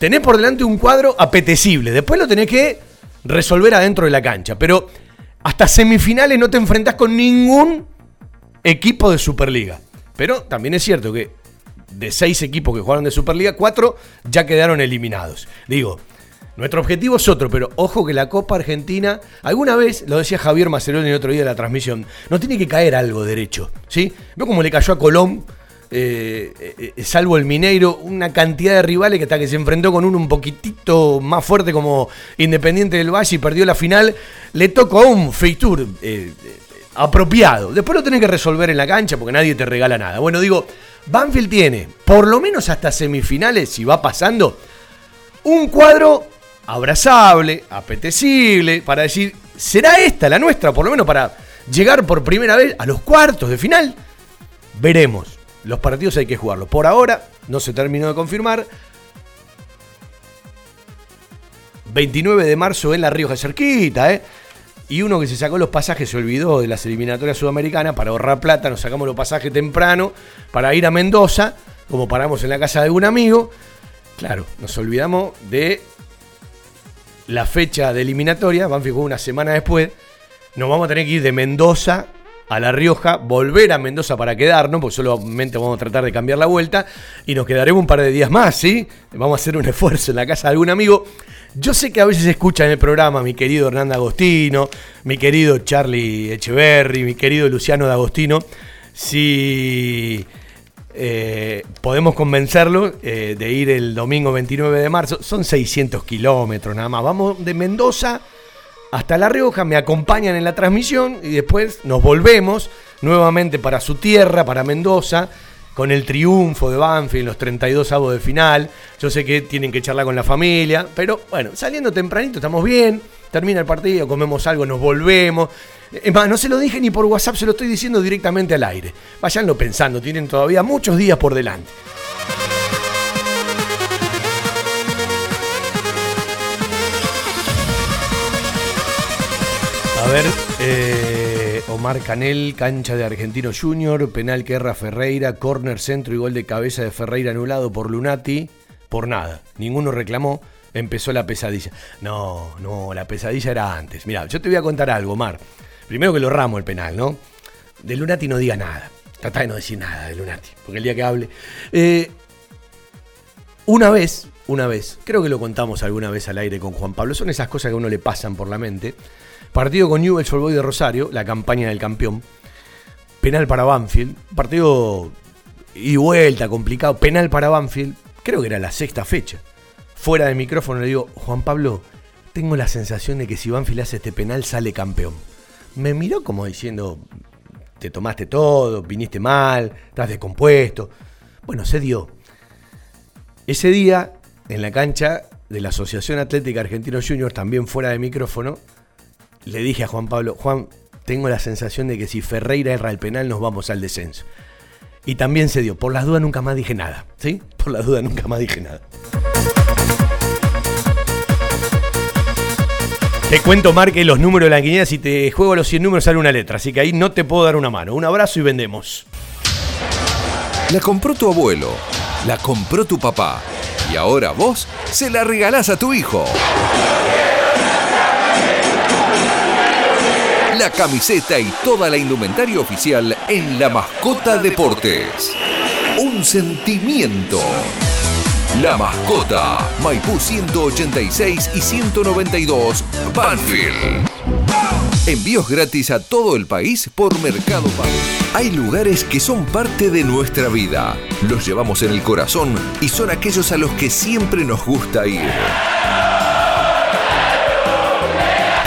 tenés por delante un cuadro apetecible. Después lo tenés que resolver adentro de la cancha. Pero hasta semifinales no te enfrentás con ningún equipo de Superliga. Pero también es cierto que de seis equipos que jugaron de Superliga, cuatro ya quedaron eliminados. Digo, nuestro objetivo es otro, pero ojo que la Copa Argentina, alguna vez, lo decía Javier Maceroni el otro día de la transmisión, no tiene que caer algo derecho. ¿sí? Veo como le cayó a Colón eh, eh, salvo el Mineiro, una cantidad de rivales que hasta que se enfrentó con uno un poquitito más fuerte como Independiente del Valle y perdió la final, le tocó un fixture eh, apropiado. Después lo tenés que resolver en la cancha porque nadie te regala nada. Bueno, digo, Banfield tiene, por lo menos hasta semifinales, si va pasando, un cuadro abrazable, apetecible, para decir, ¿será esta la nuestra? Por lo menos para llegar por primera vez a los cuartos de final. Veremos. Los partidos hay que jugarlos. Por ahora no se terminó de confirmar. 29 de marzo en La Rioja, cerquita, ¿eh? Y uno que se sacó los pasajes se olvidó de las eliminatorias sudamericanas para ahorrar plata. Nos sacamos los pasajes temprano para ir a Mendoza, como paramos en la casa de algún amigo. Claro, nos olvidamos de la fecha de eliminatoria. Banfield jugó una semana después. Nos vamos a tener que ir de Mendoza a La Rioja, volver a Mendoza para quedarnos, porque solamente vamos a tratar de cambiar la vuelta, y nos quedaremos un par de días más, ¿sí? Vamos a hacer un esfuerzo en la casa de algún amigo. Yo sé que a veces escuchan el programa mi querido Hernán Agostino, mi querido Charlie Echeverry, mi querido Luciano D'Agostino. Si eh, podemos convencerlo eh, de ir el domingo 29 de marzo, son 600 kilómetros nada más. Vamos de Mendoza hasta La Rioja, me acompañan en la transmisión y después nos volvemos nuevamente para su tierra, para Mendoza, con el triunfo de Banfield los 32 avos de final. Yo sé que tienen que charlar con la familia, pero bueno, saliendo tempranito estamos bien, termina el partido, comemos algo, nos volvemos. Es más, no se lo dije ni por WhatsApp, se lo estoy diciendo directamente al aire. Váyanlo pensando, tienen todavía muchos días por delante. A ver, eh, Omar Canel, cancha de Argentino Junior, penal que erra Ferreira, córner centro y gol de cabeza de Ferreira anulado por Lunati. Por nada, ninguno reclamó, empezó la pesadilla. No, no, la pesadilla era antes. Mira, yo te voy a contar algo, Omar. Primero que lo ramo el penal, ¿no? De Lunati no diga nada. Trata de no decir nada de Lunati, porque el día que hable. Eh, una vez, una vez, creo que lo contamos alguna vez al aire con Juan Pablo, son esas cosas que a uno le pasan por la mente. Partido con Newell's Old Boys de Rosario, la campaña del campeón. Penal para Banfield. Partido y vuelta, complicado. Penal para Banfield. Creo que era la sexta fecha. Fuera de micrófono le digo, Juan Pablo, tengo la sensación de que si Banfield hace este penal sale campeón. Me miró como diciendo, te tomaste todo, viniste mal, estás descompuesto. Bueno, se dio. Ese día, en la cancha de la Asociación Atlética Argentino Juniors, también fuera de micrófono, le dije a Juan Pablo, Juan, tengo la sensación de que si Ferreira erra el penal nos vamos al descenso. Y también se dio. Por las dudas nunca más dije nada. ¿Sí? Por las dudas nunca más dije nada. Te cuento, Marque, los números de la quiniela. Si te juego los 100 números sale una letra. Así que ahí no te puedo dar una mano. Un abrazo y vendemos. La compró tu abuelo. La compró tu papá. Y ahora vos se la regalás a tu hijo. la camiseta y toda la indumentaria oficial en La Mascota Deportes. Un sentimiento. La Mascota, Maipú 186 y 192, Banfield. Envíos gratis a todo el país por Mercado Pago. Hay lugares que son parte de nuestra vida. Los llevamos en el corazón y son aquellos a los que siempre nos gusta ir.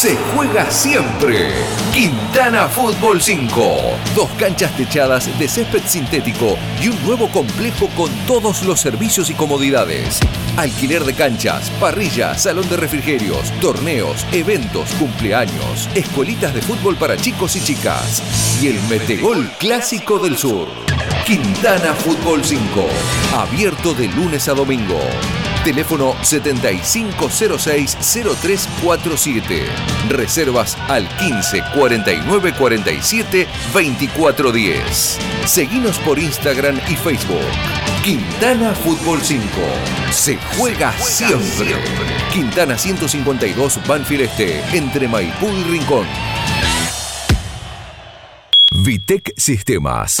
Se juega siempre. Quintana Fútbol 5. Dos canchas techadas de césped sintético y un nuevo complejo con todos los servicios y comodidades. Alquiler de canchas, parrillas, salón de refrigerios, torneos, eventos, cumpleaños, escuelitas de fútbol para chicos y chicas. Y el Metegol Clásico del Sur. Quintana Fútbol 5. Abierto de lunes a domingo. Teléfono 7506-0347. Reservas al 15 49 47 24 10. Seguinos por Instagram y Facebook. Quintana Fútbol 5. Se juega, siempre. Quintana 152 Banfield Este, entre Maipú y Rincón. Vitec Sistemas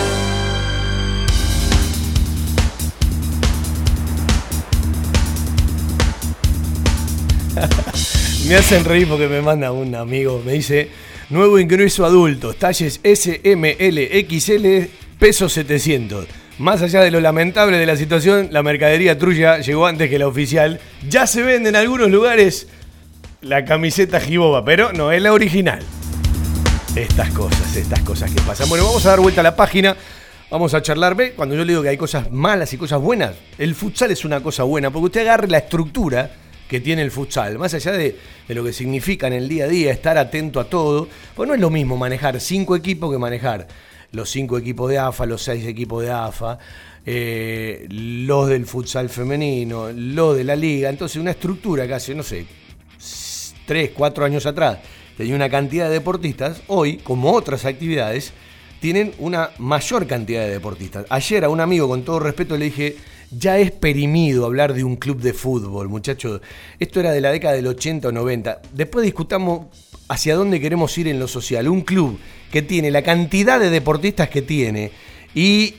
me hacen reír porque me manda un amigo, me dice, nuevo ingreso adulto, talles SML, XL, peso 700. Más allá de lo lamentable de la situación, la mercadería trulla llegó antes que la oficial. Ya se vende en algunos lugares la camiseta Jiboba, pero no es la original. Estas cosas, estas cosas que pasan. Bueno, vamos a dar vuelta a la página. Vamos a charlar. Cuando yo le digo que hay cosas malas y cosas buenas, el futsal es una cosa buena, porque usted agarre la estructura que tiene el futsal, más allá de, lo que significa en el día a día, estar atento a todo, pues no es lo mismo manejar cinco equipos que manejar los cinco equipos de AFA, los seis equipos de AFA, eh, los del futsal femenino, los de la liga. Entonces, una estructura que hace, no sé, tres, cuatro años atrás tenía una cantidad de deportistas, hoy, como otras actividades, tienen una mayor cantidad de deportistas. Ayer a un amigo, con todo respeto, le dije, ya es perimido hablar de un club de fútbol, muchachos. Esto era de la década del 80 o 90. Después discutamos hacia dónde queremos ir en lo social. Un club que tiene la cantidad de deportistas que tiene y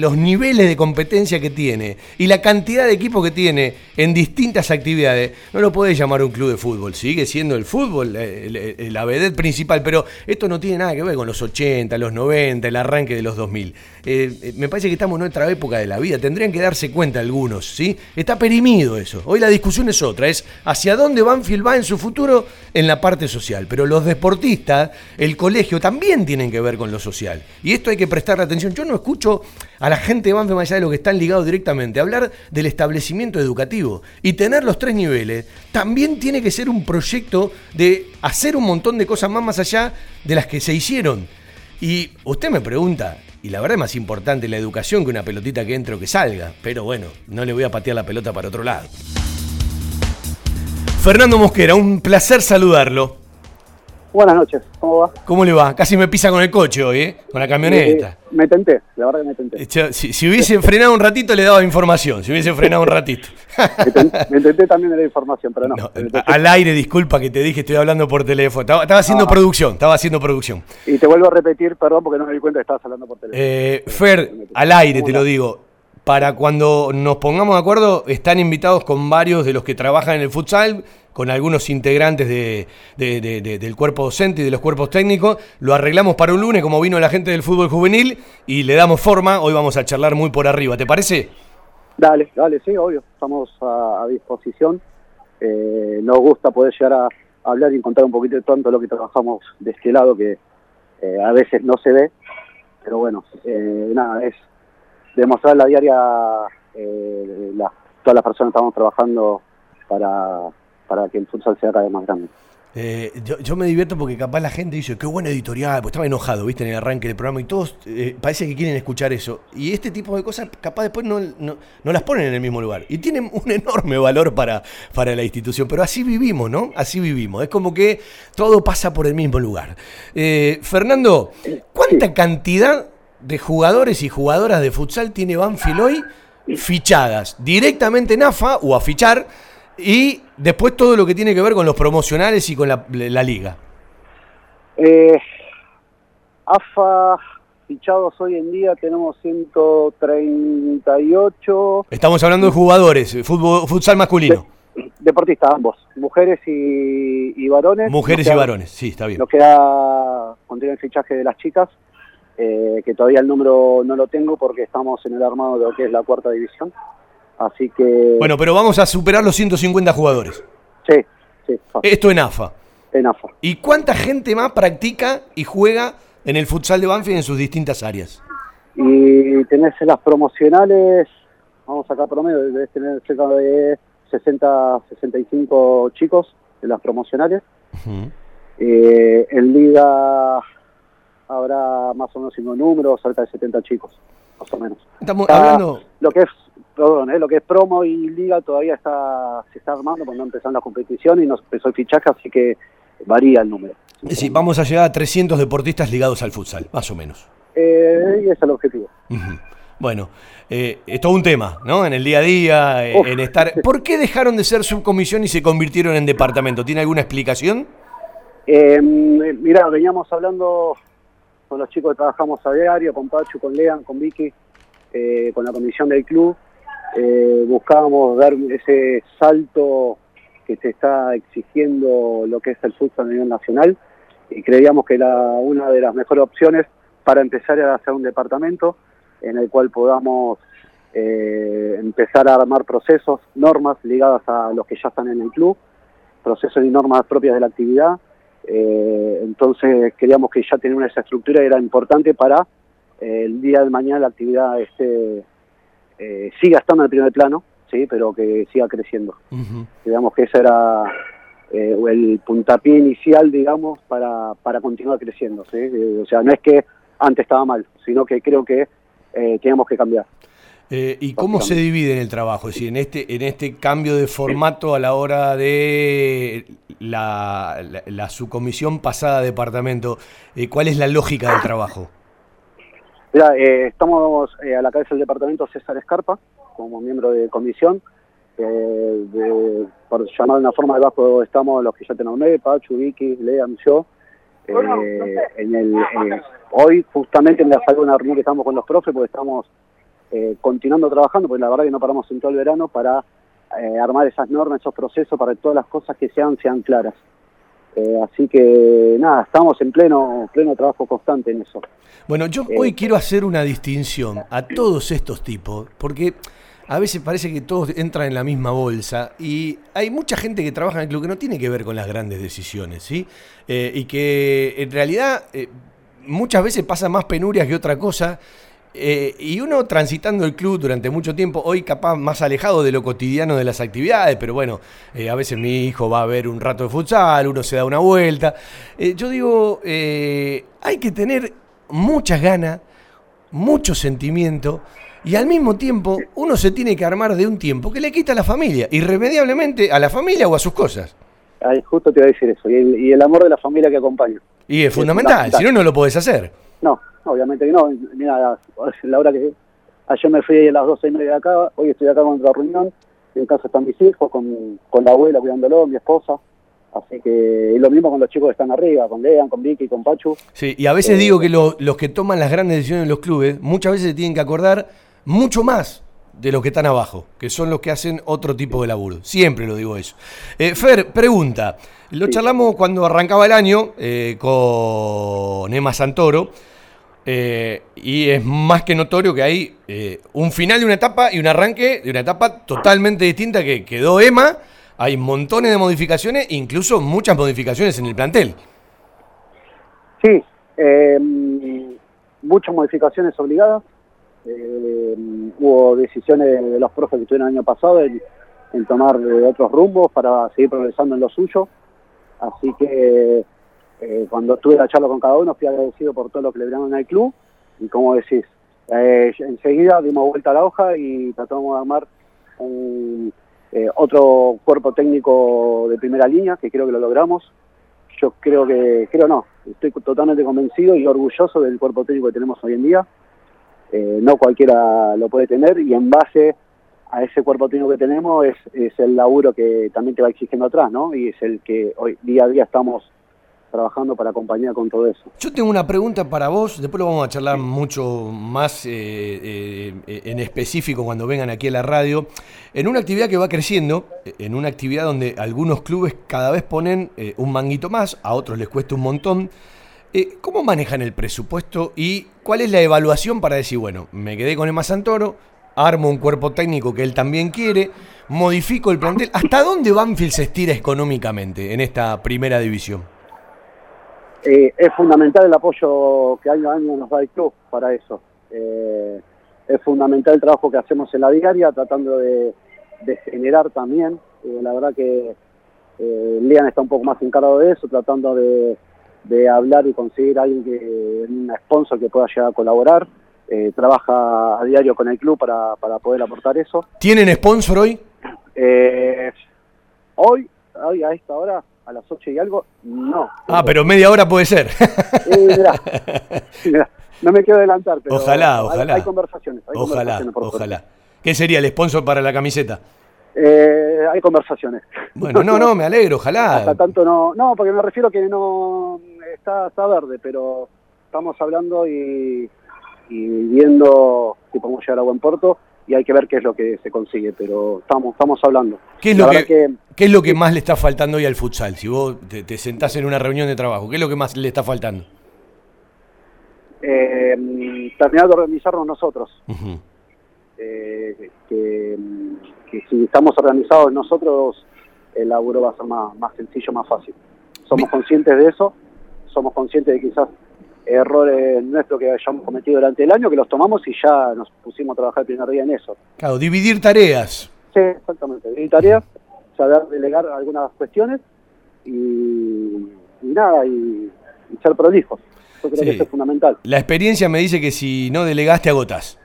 los niveles de competencia que tiene y la cantidad de equipos que tiene en distintas actividades, no lo podés llamar un club de fútbol. Sigue siendo el fútbol la vedette principal, pero esto no tiene nada que ver con los 80, los 90, el arranque de los 2000. Eh, eh, me parece que estamos en otra época de la vida. Tendrían que darse cuenta algunos, ¿sí? Está perimido eso. Hoy la discusión es otra, es hacia dónde Banfield va en su futuro en la parte social. Pero los deportistas, el colegio, también tienen que ver con lo social. Y esto hay que prestarle atención. Yo no escucho a la gente de más allá de lo que están ligados directamente, hablar del establecimiento educativo. Y tener los tres niveles también tiene que ser un proyecto de hacer un montón de cosas más más allá de las que se hicieron. Y usted me pregunta, y la verdad es más importante la educación que una pelotita que entre o que salga. Pero bueno, no le voy a patear la pelota para otro lado. Fernando Mosquera, un placer saludarlo. Buenas noches, ¿cómo va? ¿Cómo le va? Casi me pisa con el coche hoy, ¿eh? Con la camioneta. Eh, me tenté, la verdad que me tenté. Si, si, hubiese frenado un ratito, le daba información. Si hubiese frenado un ratito. me, tenté, también de la información, pero no. al aire, disculpa que te dije, estoy hablando por teléfono. Estaba, haciendo ah. producción, estaba haciendo producción. Y te vuelvo a repetir, perdón, porque no me di cuenta que estabas hablando por teléfono. Eh, Fer, al aire te lo digo. Para cuando nos pongamos de acuerdo, están invitados con varios de los que trabajan en el futsal con algunos integrantes de, del cuerpo docente y de los cuerpos técnicos. Lo arreglamos para un lunes, como vino la gente del fútbol juvenil, y le damos forma. Hoy vamos a charlar muy por arriba, ¿te parece? Dale, dale, sí, obvio. Estamos a, disposición. Eh, nos gusta poder llegar a hablar y contar un poquito de tanto lo que trabajamos de este lado, que eh, a veces no se ve. Pero bueno, eh, nada, es demostrar la diaria, la, todas las personas que estamos trabajando para para que el futsal sea cada vez más grande. Eh, yo, me divierto porque capaz la gente dice, qué buen editorial, pues estaba enojado, viste, en el arranque del programa y todos eh, parece que quieren escuchar eso. Y este tipo de cosas capaz después no, no, las ponen en el mismo lugar. Y tienen un enorme valor para, para la institución, pero así vivimos, ¿no? Así vivimos. Es como que todo pasa por el mismo lugar. Eh, Fernando, ¿cuánta cantidad de jugadores y jugadoras de futsal tiene Banfield hoy fichadas directamente en AFA o a fichar? Y después todo lo que tiene que ver con los promocionales y con la, liga. Eh, AFA fichados hoy en día tenemos 138. Estamos hablando de jugadores, fútbol, futsal masculino. deportistas ambos, mujeres y, varones. Mujeres y varones, sí, está bien. Nos queda continuar el fichaje de las chicas, eh, que todavía el número no lo tengo porque estamos en el armado de lo que es la cuarta división. Así que... Bueno, pero vamos a superar los 150 jugadores. Sí, sí. Esto en AFA. En AFA. ¿Y cuánta gente más practica y juega en el futsal de Banfield en sus distintas áreas? Y tenés las promocionales, vamos a acá promedio, debes tener cerca de 60, 65 chicos en las promocionales. Eh, en Liga habrá más o menos un número, cerca de 70 chicos, más o menos. Estamos hablando... Lo que es perdón, eh, lo que es promo y liga todavía está se está armando cuando empezaron las competiciones y nos empezó el fichaje, así que varía el número. Sí, vamos a llegar a 300 deportistas ligados al futsal, más o menos. Eh, y ese es el objetivo. Bueno, eh, es todo un tema, ¿no? En el día a día, eh, en estar... ¿Por qué dejaron de ser subcomisión y se convirtieron en departamento? ¿Tiene alguna explicación? Eh, mira, veníamos hablando con los chicos que trabajamos a diario, con Pachu, con Lean, con Vicky, con la comisión del club, eh, buscábamos dar ese salto que se está exigiendo lo que es el fútbol a nivel nacional y creíamos que era una de las mejores opciones para empezar a hacer un departamento en el cual podamos eh, empezar a armar procesos, normas ligadas a los que ya están en el club procesos y normas propias de la actividad. Eh, entonces queríamos que ya tener esa estructura era importante para eh, el día de mañana la actividad este, eh, siga estando en el primer plano, sí, pero que siga creciendo. Digamos que ese era eh, el puntapié inicial, digamos, para, para continuar creciendo. ¿sí? Eh, o sea, no es que antes estaba mal, sino que creo que eh, teníamos que cambiar. Eh, ¿Y cómo se divide en el trabajo? Es decir, en este, en este cambio de formato a la hora de la, la, la subcomisión pasada a departamento, eh, ¿cuál es la lógica del trabajo? Mira, eh, estamos eh, a la cabeza del departamento César Escarpa, como miembro de comisión. Eh, de- por llamar de una forma debajo estamos los que ya te nombré, Pachu, Vicky, Lean, yo. Eh, en el, eh, hoy justamente me salió una reunión que estamos con los profes porque estamos eh, continuando trabajando, porque la verdad que no paramos en todo el verano para eh, armar esas normas, esos procesos, para que todas las cosas que sean sean claras. Eh, así que nada, estamos en pleno, pleno trabajo constante en eso. Bueno, yo hoy quiero hacer una distinción a todos estos tipos, porque a veces parece que todos entran en la misma bolsa y hay mucha gente que trabaja en el club que no tiene que ver con las grandes decisiones, ¿sí? Eh, y que en realidad eh, muchas veces pasa más penurias que otra cosa. Eh, y uno transitando el club durante mucho tiempo, hoy capaz más alejado de lo cotidiano de las actividades, pero bueno, eh, a veces mi hijo va a ver un rato de futsal, uno se da una vuelta. Eh, yo digo, hay que tener muchas ganas, mucho sentimiento y al mismo tiempo uno se tiene que armar de un tiempo que le quita a la familia, irremediablemente a la familia o a sus cosas. Ay, justo te iba a decir eso, y el, y el amor de la familia que acompaña. Y es fundamental, si no, no lo podés hacer. No, obviamente que no. Mira, la hora que ayer me fui a las doce y media de acá, hoy estoy acá con otra reunión, en casa están mis hijos, con, con la abuela cuidándolo, mi esposa. Así que y lo mismo con los chicos que están arriba, con Lean, con Vicky, con Pachu. Sí, y a veces digo que lo- los que toman las grandes decisiones en los clubes, muchas veces se tienen que acordar mucho más de los que están abajo, que son los que hacen otro tipo de laburo. Siempre lo digo eso. Eh, Fer, pregunta. Lo charlamos cuando arrancaba el año eh, con Emma Santoro. Eh, y es más que notorio que hay eh, un final de una etapa y un arranque de una etapa totalmente distinta que quedó Emma. Hay montones de modificaciones, incluso muchas modificaciones en el plantel. Sí, eh, muchas modificaciones obligadas. Eh, hubo decisiones de los profes que estuvieron el año pasado en, en tomar eh, otros rumbos para seguir progresando en lo suyo. Así que eh, cuando tuve la charla con cada uno fui agradecido por todo lo que le dieron al club y como decís, eh, enseguida dimos vuelta a la hoja y tratamos de armar un, eh, otro cuerpo técnico de primera línea, que creo que lo logramos. Yo creo que, creo no, estoy totalmente convencido y orgulloso del cuerpo técnico que tenemos hoy en día. Eh, no cualquiera lo puede tener y en base a ese cuerpo técnico que tenemos es, es el laburo que también te va exigiendo atrás, ¿no? Y es el que hoy día a día estamos trabajando para acompañar con todo eso. Yo tengo una pregunta para vos, después lo vamos a charlar mucho más eh, eh, en específico cuando vengan aquí a la radio. En una actividad que va creciendo, en una actividad donde algunos clubes cada vez ponen eh, un manguito más, a otros les cuesta un montón. ¿Cómo manejan el presupuesto y cuál es la evaluación para decir, bueno, me quedé con Emma Santoro, armo un cuerpo técnico que él también quiere, modifico el plantel? ¿Hasta dónde Banfield se estira económicamente en esta primera división? Eh, es fundamental el apoyo que año a año nos da el club para eso. Eh, es fundamental el trabajo que hacemos en la diaria, tratando de, de generar también. Eh, la verdad que eh, Lean está un poco más encargado de eso, tratando de, de hablar y conseguir a alguien que, un sponsor que pueda llegar a colaborar. Eh, trabaja a diario con el club para, para poder aportar eso. ¿Tienen sponsor hoy? Eh, hoy, hoy a esta hora, a las 8 y algo, no. Ah, pero media hora puede ser. Eh, mirá, mirá, no me quiero adelantar, pero ojalá, hay- ojalá. Hay, conversaciones. Hay ojalá, conversaciones por suerte. ojalá. ¿Qué sería el sponsor para la camiseta? Eh, hay conversaciones. Bueno, no, no, me alegro, ojalá. Hasta tanto no, no, porque me refiero que no está, está verde, pero estamos hablando y, y viendo si podemos llegar a buen puerto y hay que ver qué es lo que se consigue, pero estamos, estamos hablando. ¿Qué es, lo que, ¿Qué es lo que más le está faltando hoy al futsal? Si vos te, te sentás en una reunión de trabajo, ¿qué es lo que más le está faltando? eh, terminar de organizarnos nosotros. Ujú. eh, que, que si estamos organizados nosotros el laburo va a ser más, más sencillo, más fácil. Somos conscientes de eso, somos conscientes de quizás errores nuestros que hayamos cometido durante el año, que los tomamos y ya nos pusimos a trabajar el primer día en eso. Claro, dividir tareas. Sí, exactamente, dividir tareas, saber delegar algunas cuestiones y, y nada, y, y ser prolijos. Yo creo Sí. que eso es fundamental, La experiencia me dice que si no delegaste agotas.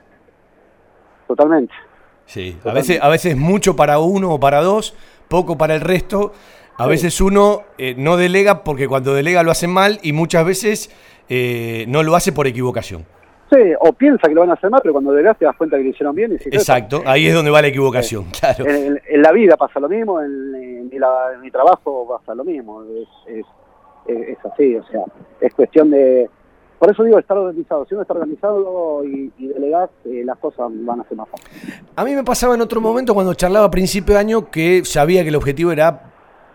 totalmente. Sí, a veces, a veces mucho para uno o para dos, poco para el resto. A Sí. veces uno eh, no delega porque cuando delega lo hace mal y muchas veces eh, no lo hace por equivocación. Sí, o piensa que lo van a hacer mal, pero cuando delegas te das cuenta que lo hicieron bien y si Exacto, ahí es donde va la equivocación, claro. En, en- en la vida pasa lo mismo, en, en mi, la- en mi trabajo pasa lo mismo, es, es, es- es así, o sea, es cuestión de... Por eso digo, estar organizado, si uno está organizado y, y delegás, eh, las cosas van a ser más fáciles. A mí me pasaba en otro momento cuando charlaba a principio de año que sabía que el objetivo era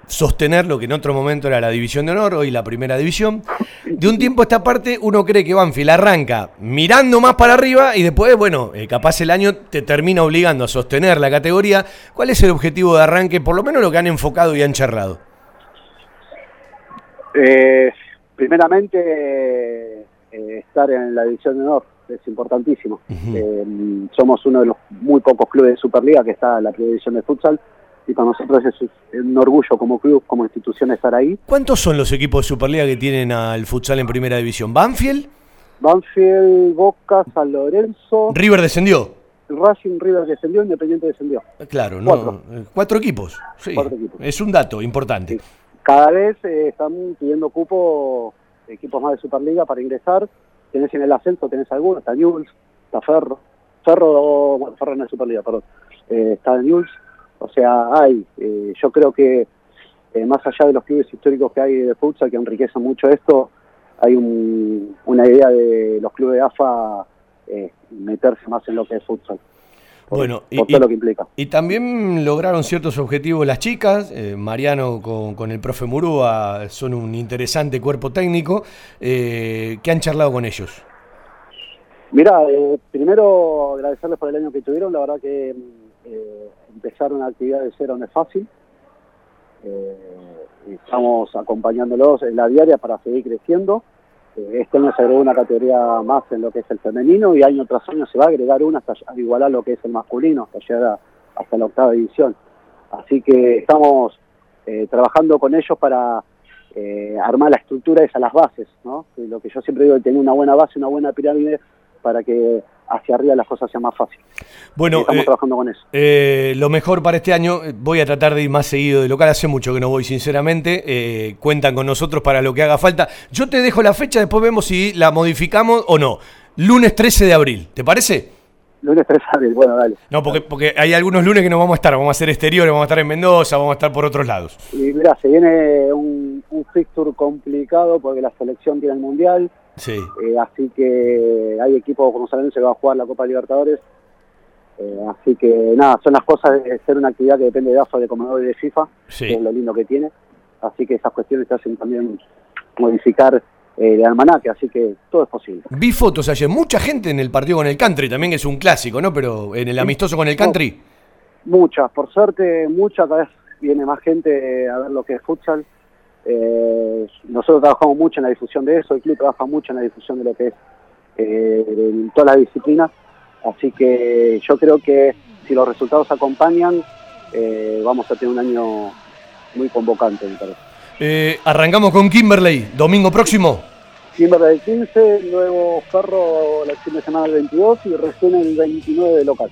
sostener lo que en otro momento era la división de honor, hoy la primera división. De un tiempo a esta parte uno cree que Banfield arranca mirando más para arriba y después, bueno, eh, capaz el año te termina obligando a sostener la categoría. ¿Cuál es el objetivo de arranque? Por lo menos lo que han enfocado y han charlado. Eh, primeramente, eh, estar en la división de honor es importantísimo. Eh, somos uno de los muy pocos clubes de Superliga que está en la primera división de futsal y para nosotros es un orgullo como club, como institución estar ahí. ¿Cuántos son los equipos de Superliga que tienen al futsal en primera división? ¿Banfield? Banfield, Boca, San Lorenzo, River descendió. Racing, River descendió, Independiente descendió. Claro, no. Cuatro. eh, Cuatro equipos. Sí. Cuatro equipos. Es un dato importante. Sí. Cada vez eh, están pidiendo cupo equipos más de Superliga para ingresar. Tenés en el ascenso, tenés algunos, está Newell's, está Ferro. Ferro, bueno, Ferro no es Superliga, perdón. Eh, está Newell's. O sea, hay. eh, yo creo que eh, más allá de los clubes históricos que hay de futsal que enriquecen mucho esto, hay un- una idea de los clubes de AFA eh, meterse más en lo que es futsal. Por, Bueno, y- por todo y- lo que implica. Y también lograron ciertos objetivos las chicas. eh, Mariano con, con el profe Murúa son un interesante cuerpo técnico. Eh, ¿Qué han charlado con ellos? Mira, eh, primero agradecerles por el año que tuvieron. La verdad que eh, empezar una actividad de cero no es fácil. Eh, estamos acompañándolos en la diaria para seguir creciendo. Eh, este año se agregó una categoría más en lo que es el femenino y año tras año se va a agregar una hasta igualar lo que es el masculino, hasta llegar a- hasta la octava división. Así que estamos eh, trabajando con ellos para eh, armar la estructura esa, las bases, ¿no? Que Lo que yo siempre digo, tener una buena base, una buena pirámide para que hacia arriba las cosas sean más fáciles. Bueno, estamos eh, trabajando con eso. eh, lo mejor para este año, eh, voy a tratar de ir más seguido de local. Hace mucho que no voy, sinceramente. Eh, cuentan con nosotros para lo que haga falta. Yo te dejo la fecha, después vemos si la modificamos o no. Lunes 13 de abril, ¿te parece? Lunes 3 de abril, bueno, dale. No, porque, porque hay algunos lunes que no vamos a estar. Vamos a hacer exteriores, vamos a estar en Mendoza, vamos a estar por otros lados. Y mira, se viene un, un fixture complicado porque la selección tiene el Mundial, Sí. eh, así que hay equipos que va a jugar la Copa Libertadores. Eh, así que nada, son las cosas de ser una actividad que depende de AFA, de Comedor y de FIFA, Sí. que es lo lindo que tiene. Así que esas cuestiones te hacen también modificar eh, el almanaque, así que todo es posible. Vi fotos ayer, mucha gente en el partido con el country, también es un clásico, ¿no? Pero en el amistoso con el country. Muchas, por suerte, muchas, cada vez viene más gente a ver lo que es futsal. Eh, nosotros trabajamos mucho en la difusión de eso, el club trabaja mucho en la difusión de lo que es eh, en todas las disciplinas, así que yo creo que si los resultados acompañan, eh, vamos a tener un año muy convocante, me parece. Eh, arrancamos con Kimberley, domingo próximo. Kimberley del 15, luego Ferro el fin de semana del 22 y recién el 29 de local.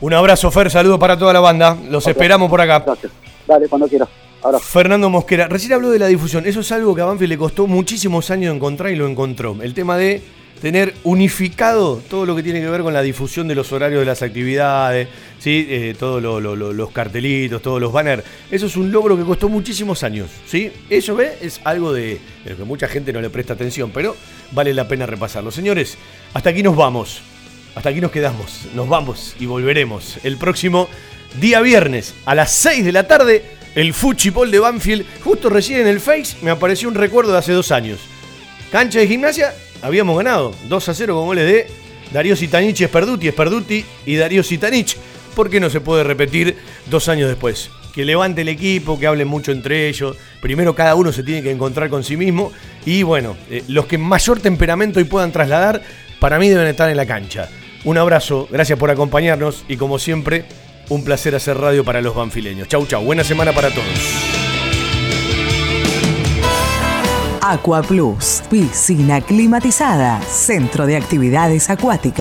Un abrazo, Fer, saludo para toda la banda. Los esperamos por acá. Gracias. Dale, cuando quieras. Abrazo. Fernando Mosquera, recién habló de la difusión. Eso es algo que a Banfield le costó muchísimos años encontrar y lo encontró. El tema de tener unificado todo lo que tiene que ver con la difusión de los horarios de las actividades, ¿sí? Eh, todos lo- lo- lo- los cartelitos, todos los banners. Eso es un logro que costó muchísimos años. ¿sí? Eso es algo de, de lo que mucha gente no le presta atención, pero vale la pena repasarlo. Señores, hasta aquí nos vamos. Hasta aquí nos quedamos. Nos vamos y volveremos el próximo día viernes a las 6 de la tarde el fuchipol de Banfield. Justo recién en el Face me apareció un recuerdo de hace dos años. Cancha de gimnasia, habíamos ganado 2 a 0 con goles de Darío Sitanich, Esperduti, Esperduti y Darío Sitanich. ¿Por qué no se puede repetir dos años después? Que levante el equipo, que hablen mucho entre ellos. Primero cada uno se tiene que encontrar con sí mismo. Y bueno, eh, los que mayor temperamento y puedan trasladar, para mí deben estar en la cancha. Un abrazo, gracias por acompañarnos y como siempre, un placer hacer radio para los banfileños. Chau, chau. Buena semana para todos. Aqua Plus, piscina climatizada, centro de actividades acuáticas.